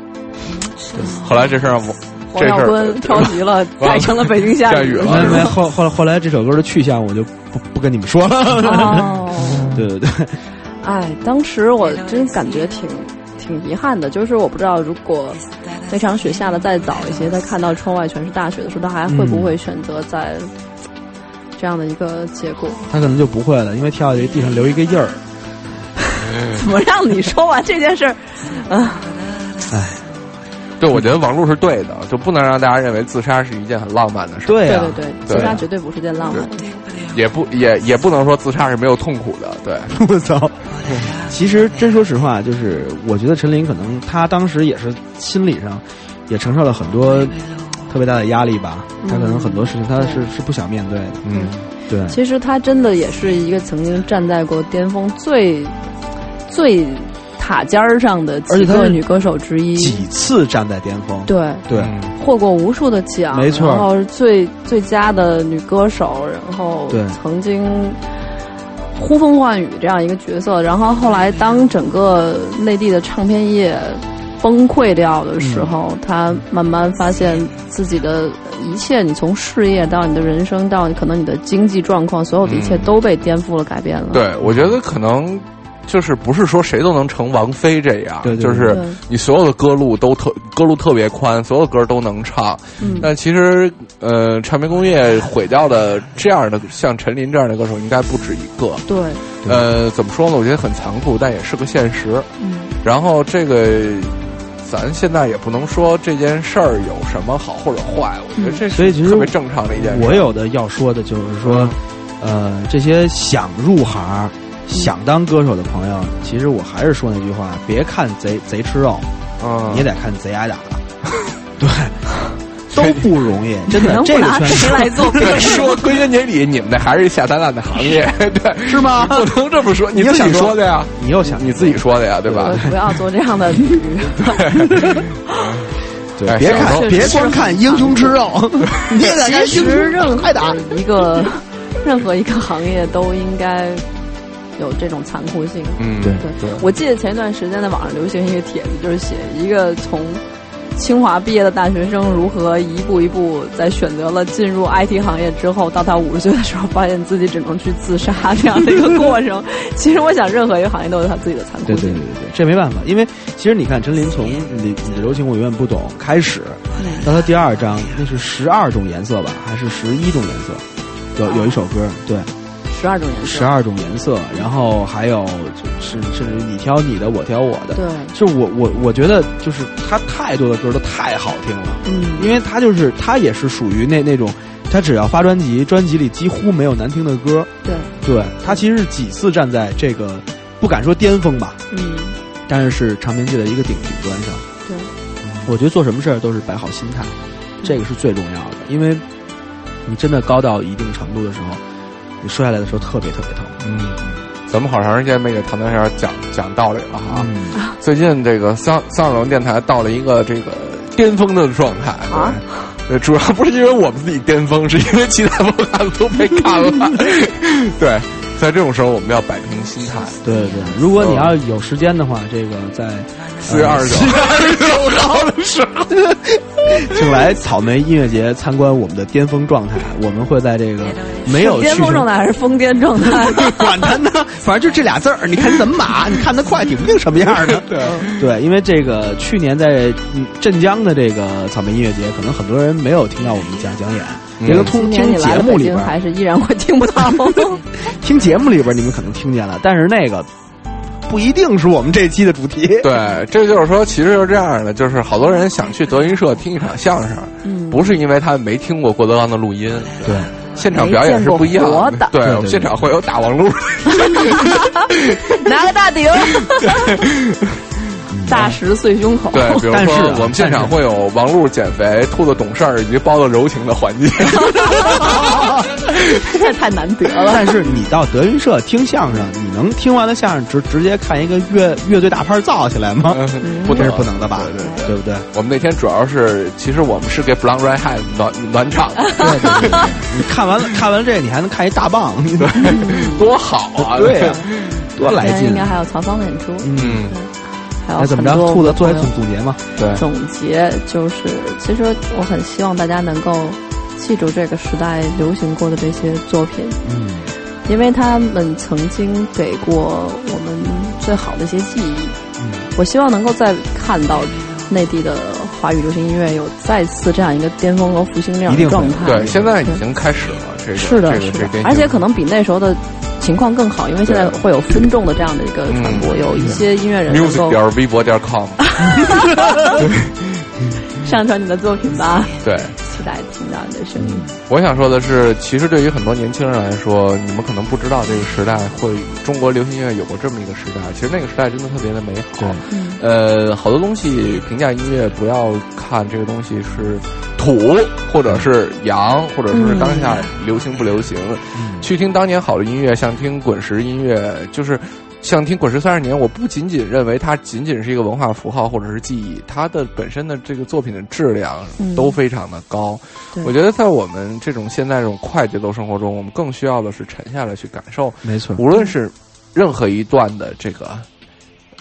Speaker 6: 后来这事儿我
Speaker 5: 王耀坤 抄袭了，改成了北京下
Speaker 6: 下雨了》。
Speaker 4: 没
Speaker 6: 是吧
Speaker 4: 没后后来后来这首歌的去向，我就不不跟你们说了。
Speaker 5: 哦，
Speaker 4: 对对对，
Speaker 5: 哎，当时我真感觉挺挺遗憾的，就是我不知道如果那场雪下的再早一些，他看到窗外全是大雪的时候，他还会不会选择在这样的一个结果？
Speaker 4: 他可能就不会了，因为跳下去地上留一个印儿。
Speaker 5: 怎么让你说完这件事儿？啊，
Speaker 4: 哎，
Speaker 6: 对，我觉得王璐是对的，就不能让大家认为自杀是一件很浪漫的事
Speaker 4: 对
Speaker 5: 对对，自杀绝对不是件浪漫的事。
Speaker 6: 也不也也不能说自杀是没有痛苦的，对，
Speaker 4: 我操！其实真说实话，就是我觉得陈琳可能她当时也是心理上也承受了很多特别大的压力吧。她可能很多事情她是是不想面对的。
Speaker 6: 嗯，
Speaker 4: 对，
Speaker 5: 其实她真的也是一个曾经站在过巅峰最最塔尖儿上的几
Speaker 4: 而且她是
Speaker 5: 个女歌手之一。
Speaker 4: 几次站在巅峰。
Speaker 5: 对，
Speaker 4: 对，
Speaker 6: 嗯
Speaker 5: 获过无数的奖，
Speaker 4: 没错
Speaker 5: 然后是最最佳的女歌手，然后
Speaker 4: 对
Speaker 5: 曾经呼风唤雨这样一个角色，然后后来当整个内地的唱片业崩溃掉的时候，
Speaker 4: 嗯
Speaker 5: 她慢慢发现自己的一切，你从事业到你的人生到可能你的经济状况，所有的一切
Speaker 6: 嗯
Speaker 5: 都被颠覆了、改变了。
Speaker 6: 对，我觉得可能就是不是说谁都能成王菲这样，
Speaker 4: 对对
Speaker 6: 就是你所有的歌路都特歌路特别宽，所有歌都能唱。
Speaker 5: 嗯
Speaker 6: 但其实，呃，唱片工业毁掉的这样的像陈琳这样的歌手应该不止一个。
Speaker 5: 对，
Speaker 6: 呃，怎么说呢？我觉得很残酷，但也是个现实。
Speaker 5: 嗯，
Speaker 6: 然后这个，咱现在也不能说这件事儿有什么好或者坏，我觉得这
Speaker 4: 所以其实
Speaker 6: 是特别正常的一件事。
Speaker 4: 我有的要说的就是说，呃，这些想入行、想当歌手的朋友，其实我还是说那句话：别看贼贼吃肉，
Speaker 6: 嗯，
Speaker 4: 你也得看贼挨打。对，都不容易，真的。这
Speaker 5: 不拿
Speaker 4: 个圈子
Speaker 5: 谁来做
Speaker 6: 说归根结底，你们那还是下三滥的行业，对，
Speaker 4: 是吗
Speaker 6: 不能这么说，你自己
Speaker 4: 你又想说
Speaker 6: 说的呀，
Speaker 4: 你又想
Speaker 6: 你自己说的呀，对吧？
Speaker 5: 不要做这样的比喻。
Speaker 6: 哎
Speaker 4: 别看，别光看英雄吃肉，你也得看
Speaker 5: 其
Speaker 4: 英雄
Speaker 5: 实任何
Speaker 4: 挨打。
Speaker 5: 一个任何一个行业都应该有这种残酷性。
Speaker 6: 嗯，
Speaker 4: 对
Speaker 5: 对，我记得前一段时间在网上流行一个帖子，就是写一个从清华毕业的大学生如何一步一步在选择了进入 IT 行业之后，到他五十岁的时候，发现自己只能去自杀这样的一个过程。其实我想，任何一个行业都有他自己的残酷性。
Speaker 4: 对对对对对，这没办法，因为其实你看陈琳从你你的柔情我永远不懂开始，到他第二章那是十二种颜色吧，还是十一种颜色？有有一首歌，对，
Speaker 5: 十二种颜色。
Speaker 4: 十二种颜色，然后还有就是甚至于你挑你的，我挑我的。
Speaker 5: 对，
Speaker 4: 就我我我觉得就是他太多的歌都太好听了，
Speaker 5: 嗯，
Speaker 4: 因为他就是他也是属于那那种，他只要发专辑，专辑里几乎没有难听的歌。
Speaker 5: 对，
Speaker 4: 对他其实是几次站在这个不敢说巅峰吧，
Speaker 5: 嗯，
Speaker 4: 但是是唱片界的一个顶顶端上。
Speaker 5: 对，
Speaker 4: 我觉得做什么事儿都是摆好心态，这个是最重要的，因为你真的高到一定程度的时候，你摔下来的时候特别特别疼。
Speaker 6: 嗯，咱们好长时间没给唐丹山讲讲道理了哈。
Speaker 4: 嗯
Speaker 6: 最近这个三三二龙电台到了一个这个巅峰的状态
Speaker 5: 啊
Speaker 6: 对，主要不是因为我们自己巅峰，是因为其他 播客都被干了。对，在这种时候我们要摆平心态。
Speaker 4: 对对对，如果你要有时间的话，这个在
Speaker 6: 四月二十九号的时候，
Speaker 4: 请来草莓音乐节参观我们的巅峰状态。我们会在这个 没有
Speaker 5: 巅峰状态还是疯癫状态？
Speaker 4: 管他呢，反正就这俩字儿，你看怎么码，你看得快，顶不定什么样的。
Speaker 6: 对
Speaker 4: 对，因为这个去年在嗯镇江的这个草莓音乐节，可能很多人没有听到我们讲讲演，
Speaker 6: 嗯
Speaker 4: 这个通 听节目里边，
Speaker 5: 还是依然会听不到。
Speaker 4: 听节目里边你们可能听见了，但是那个不一定是我们这期的主题。
Speaker 6: 对，这就是说，其实是这样的，就是好多人想去德云社听一场相声，
Speaker 5: 嗯，
Speaker 6: 不是因为他没听过郭德纲的录音，
Speaker 4: 对，
Speaker 6: 现场表演是不一样
Speaker 5: 的
Speaker 6: 对，
Speaker 4: 对对
Speaker 6: 我们现场会有打王路，
Speaker 5: 拿个大顶。大石碎胸口。
Speaker 6: 对，比如
Speaker 4: 但是
Speaker 6: 我们现场会有王璐减肥、兔子懂事儿以及包子柔情的环节。
Speaker 5: 这太难得了。
Speaker 4: 但是你到德云社听相声，你能听完了相声直直接看一个乐乐队大牌造起来吗？
Speaker 6: 不
Speaker 4: 这是不能的吧？
Speaker 6: 对对
Speaker 4: 对不对？
Speaker 6: 我们那天主要是，其实我们是给 Blonde Red Hat 暖暖场，
Speaker 4: 对对对，你看完了看完这个，你还能看一大棒，你
Speaker 6: 对，多好啊！
Speaker 4: 对呀，多来劲
Speaker 5: 应该！还有曹芳的演出，
Speaker 6: 嗯，
Speaker 5: 还有
Speaker 4: 怎么着？兔子做一总总结嘛？
Speaker 6: 对，
Speaker 5: 总结就是，其实我很希望大家能够记住这个时代流行过的这些作品，
Speaker 4: 嗯，
Speaker 5: 因为他们曾经给过我们最好的一些记忆。
Speaker 4: 嗯
Speaker 5: 我希望能够再看到内地的华语流行音乐有再次这样一个巅峰和复兴这样的状态。
Speaker 6: 对，现在已经开始了，这个
Speaker 5: 是的，
Speaker 6: 这个
Speaker 5: 是的。
Speaker 6: 这个，
Speaker 5: 而且可能比那时候的情况更好，因为现在会有分众的这样的一个传播，
Speaker 6: 嗯
Speaker 5: 有一些音乐人能
Speaker 6: music 点微博点 com，
Speaker 5: 上传你的作品吧，
Speaker 6: 对。
Speaker 5: 期待听到你的声音。
Speaker 6: 我想说的是，其实对于很多年轻人来说，你们可能不知道这个时代会中国流行音乐有过这么一个时代。其实那个时代真的特别的美好。
Speaker 5: 嗯
Speaker 6: 呃，好多东西评价音乐，不要看这个东西是土，或者是洋，或者说是当下流行不流行。
Speaker 4: 嗯
Speaker 6: 去听当年好的音乐，像听滚石音乐，就是像听滚石三十年。我不仅仅认为它仅仅是一个文化符号或者是记忆，它的本身的这个作品的质量
Speaker 5: 嗯
Speaker 6: 都非常的高。
Speaker 5: 对
Speaker 6: 我觉得在我们这种现在这种快节奏生活中，我们更需要的是沉下来去感受，
Speaker 4: 没错。
Speaker 6: 无论是任何一段的这个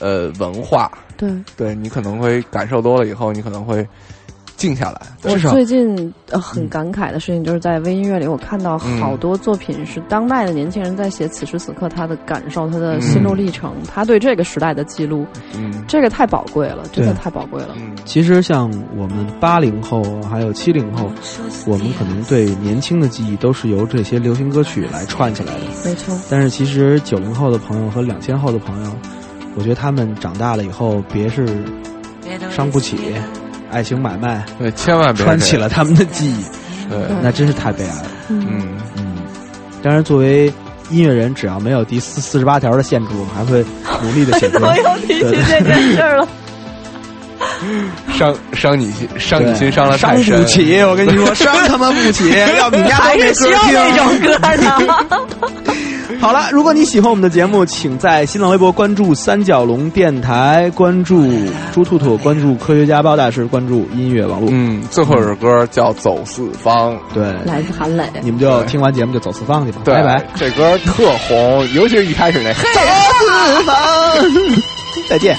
Speaker 6: 呃文化，
Speaker 5: 对，
Speaker 6: 对你可能会感受多了以后，你可能会静下来。
Speaker 5: 我
Speaker 4: 至少。
Speaker 5: 最近呃很感慨的事情，就是在微音乐里，我看到好多作品是当代的年轻人在写此时此刻他的感受、他的心路历程，他对这个时代的记录，
Speaker 6: 嗯。
Speaker 5: 这个太宝贵了，真的太宝贵了。
Speaker 6: 嗯，
Speaker 4: 其实像我们八零后还有七零后，我们可能对年轻的记忆都是由这些流行歌曲来串起来的。
Speaker 5: 没错，
Speaker 4: 但是其实九零后的朋友和两千后的朋友，我觉得他们长大了以后，别是伤不起，爱情买卖
Speaker 6: 对，千万别穿
Speaker 4: 起了他们的记忆，
Speaker 6: 对，
Speaker 4: 那真是太悲哀了。
Speaker 5: 嗯，
Speaker 6: 嗯，
Speaker 4: 嗯，当然，作为音乐人，只要没有第四四十八条的限制，我们还会努力的写歌。
Speaker 5: 我又提起这件事儿了。
Speaker 6: 伤伤你心，伤你心伤了
Speaker 4: 伤
Speaker 6: 太深
Speaker 4: 不。起，我跟你说，伤他妈不起，要不你家
Speaker 5: 还是需要那种。歌呢。
Speaker 4: 好了，如果你喜欢我们的节目，请在新浪微博关注三角龙电台，关注猪兔兔，关注科学家包大师，关注音乐网络。
Speaker 6: 嗯，最后一首歌叫《走四方》，
Speaker 4: 对，
Speaker 5: 来自韩磊，
Speaker 4: 你们就听完节目就走四方去吧，拜拜。
Speaker 6: 这歌特红，尤其是一开始那走。
Speaker 4: 四方，再见。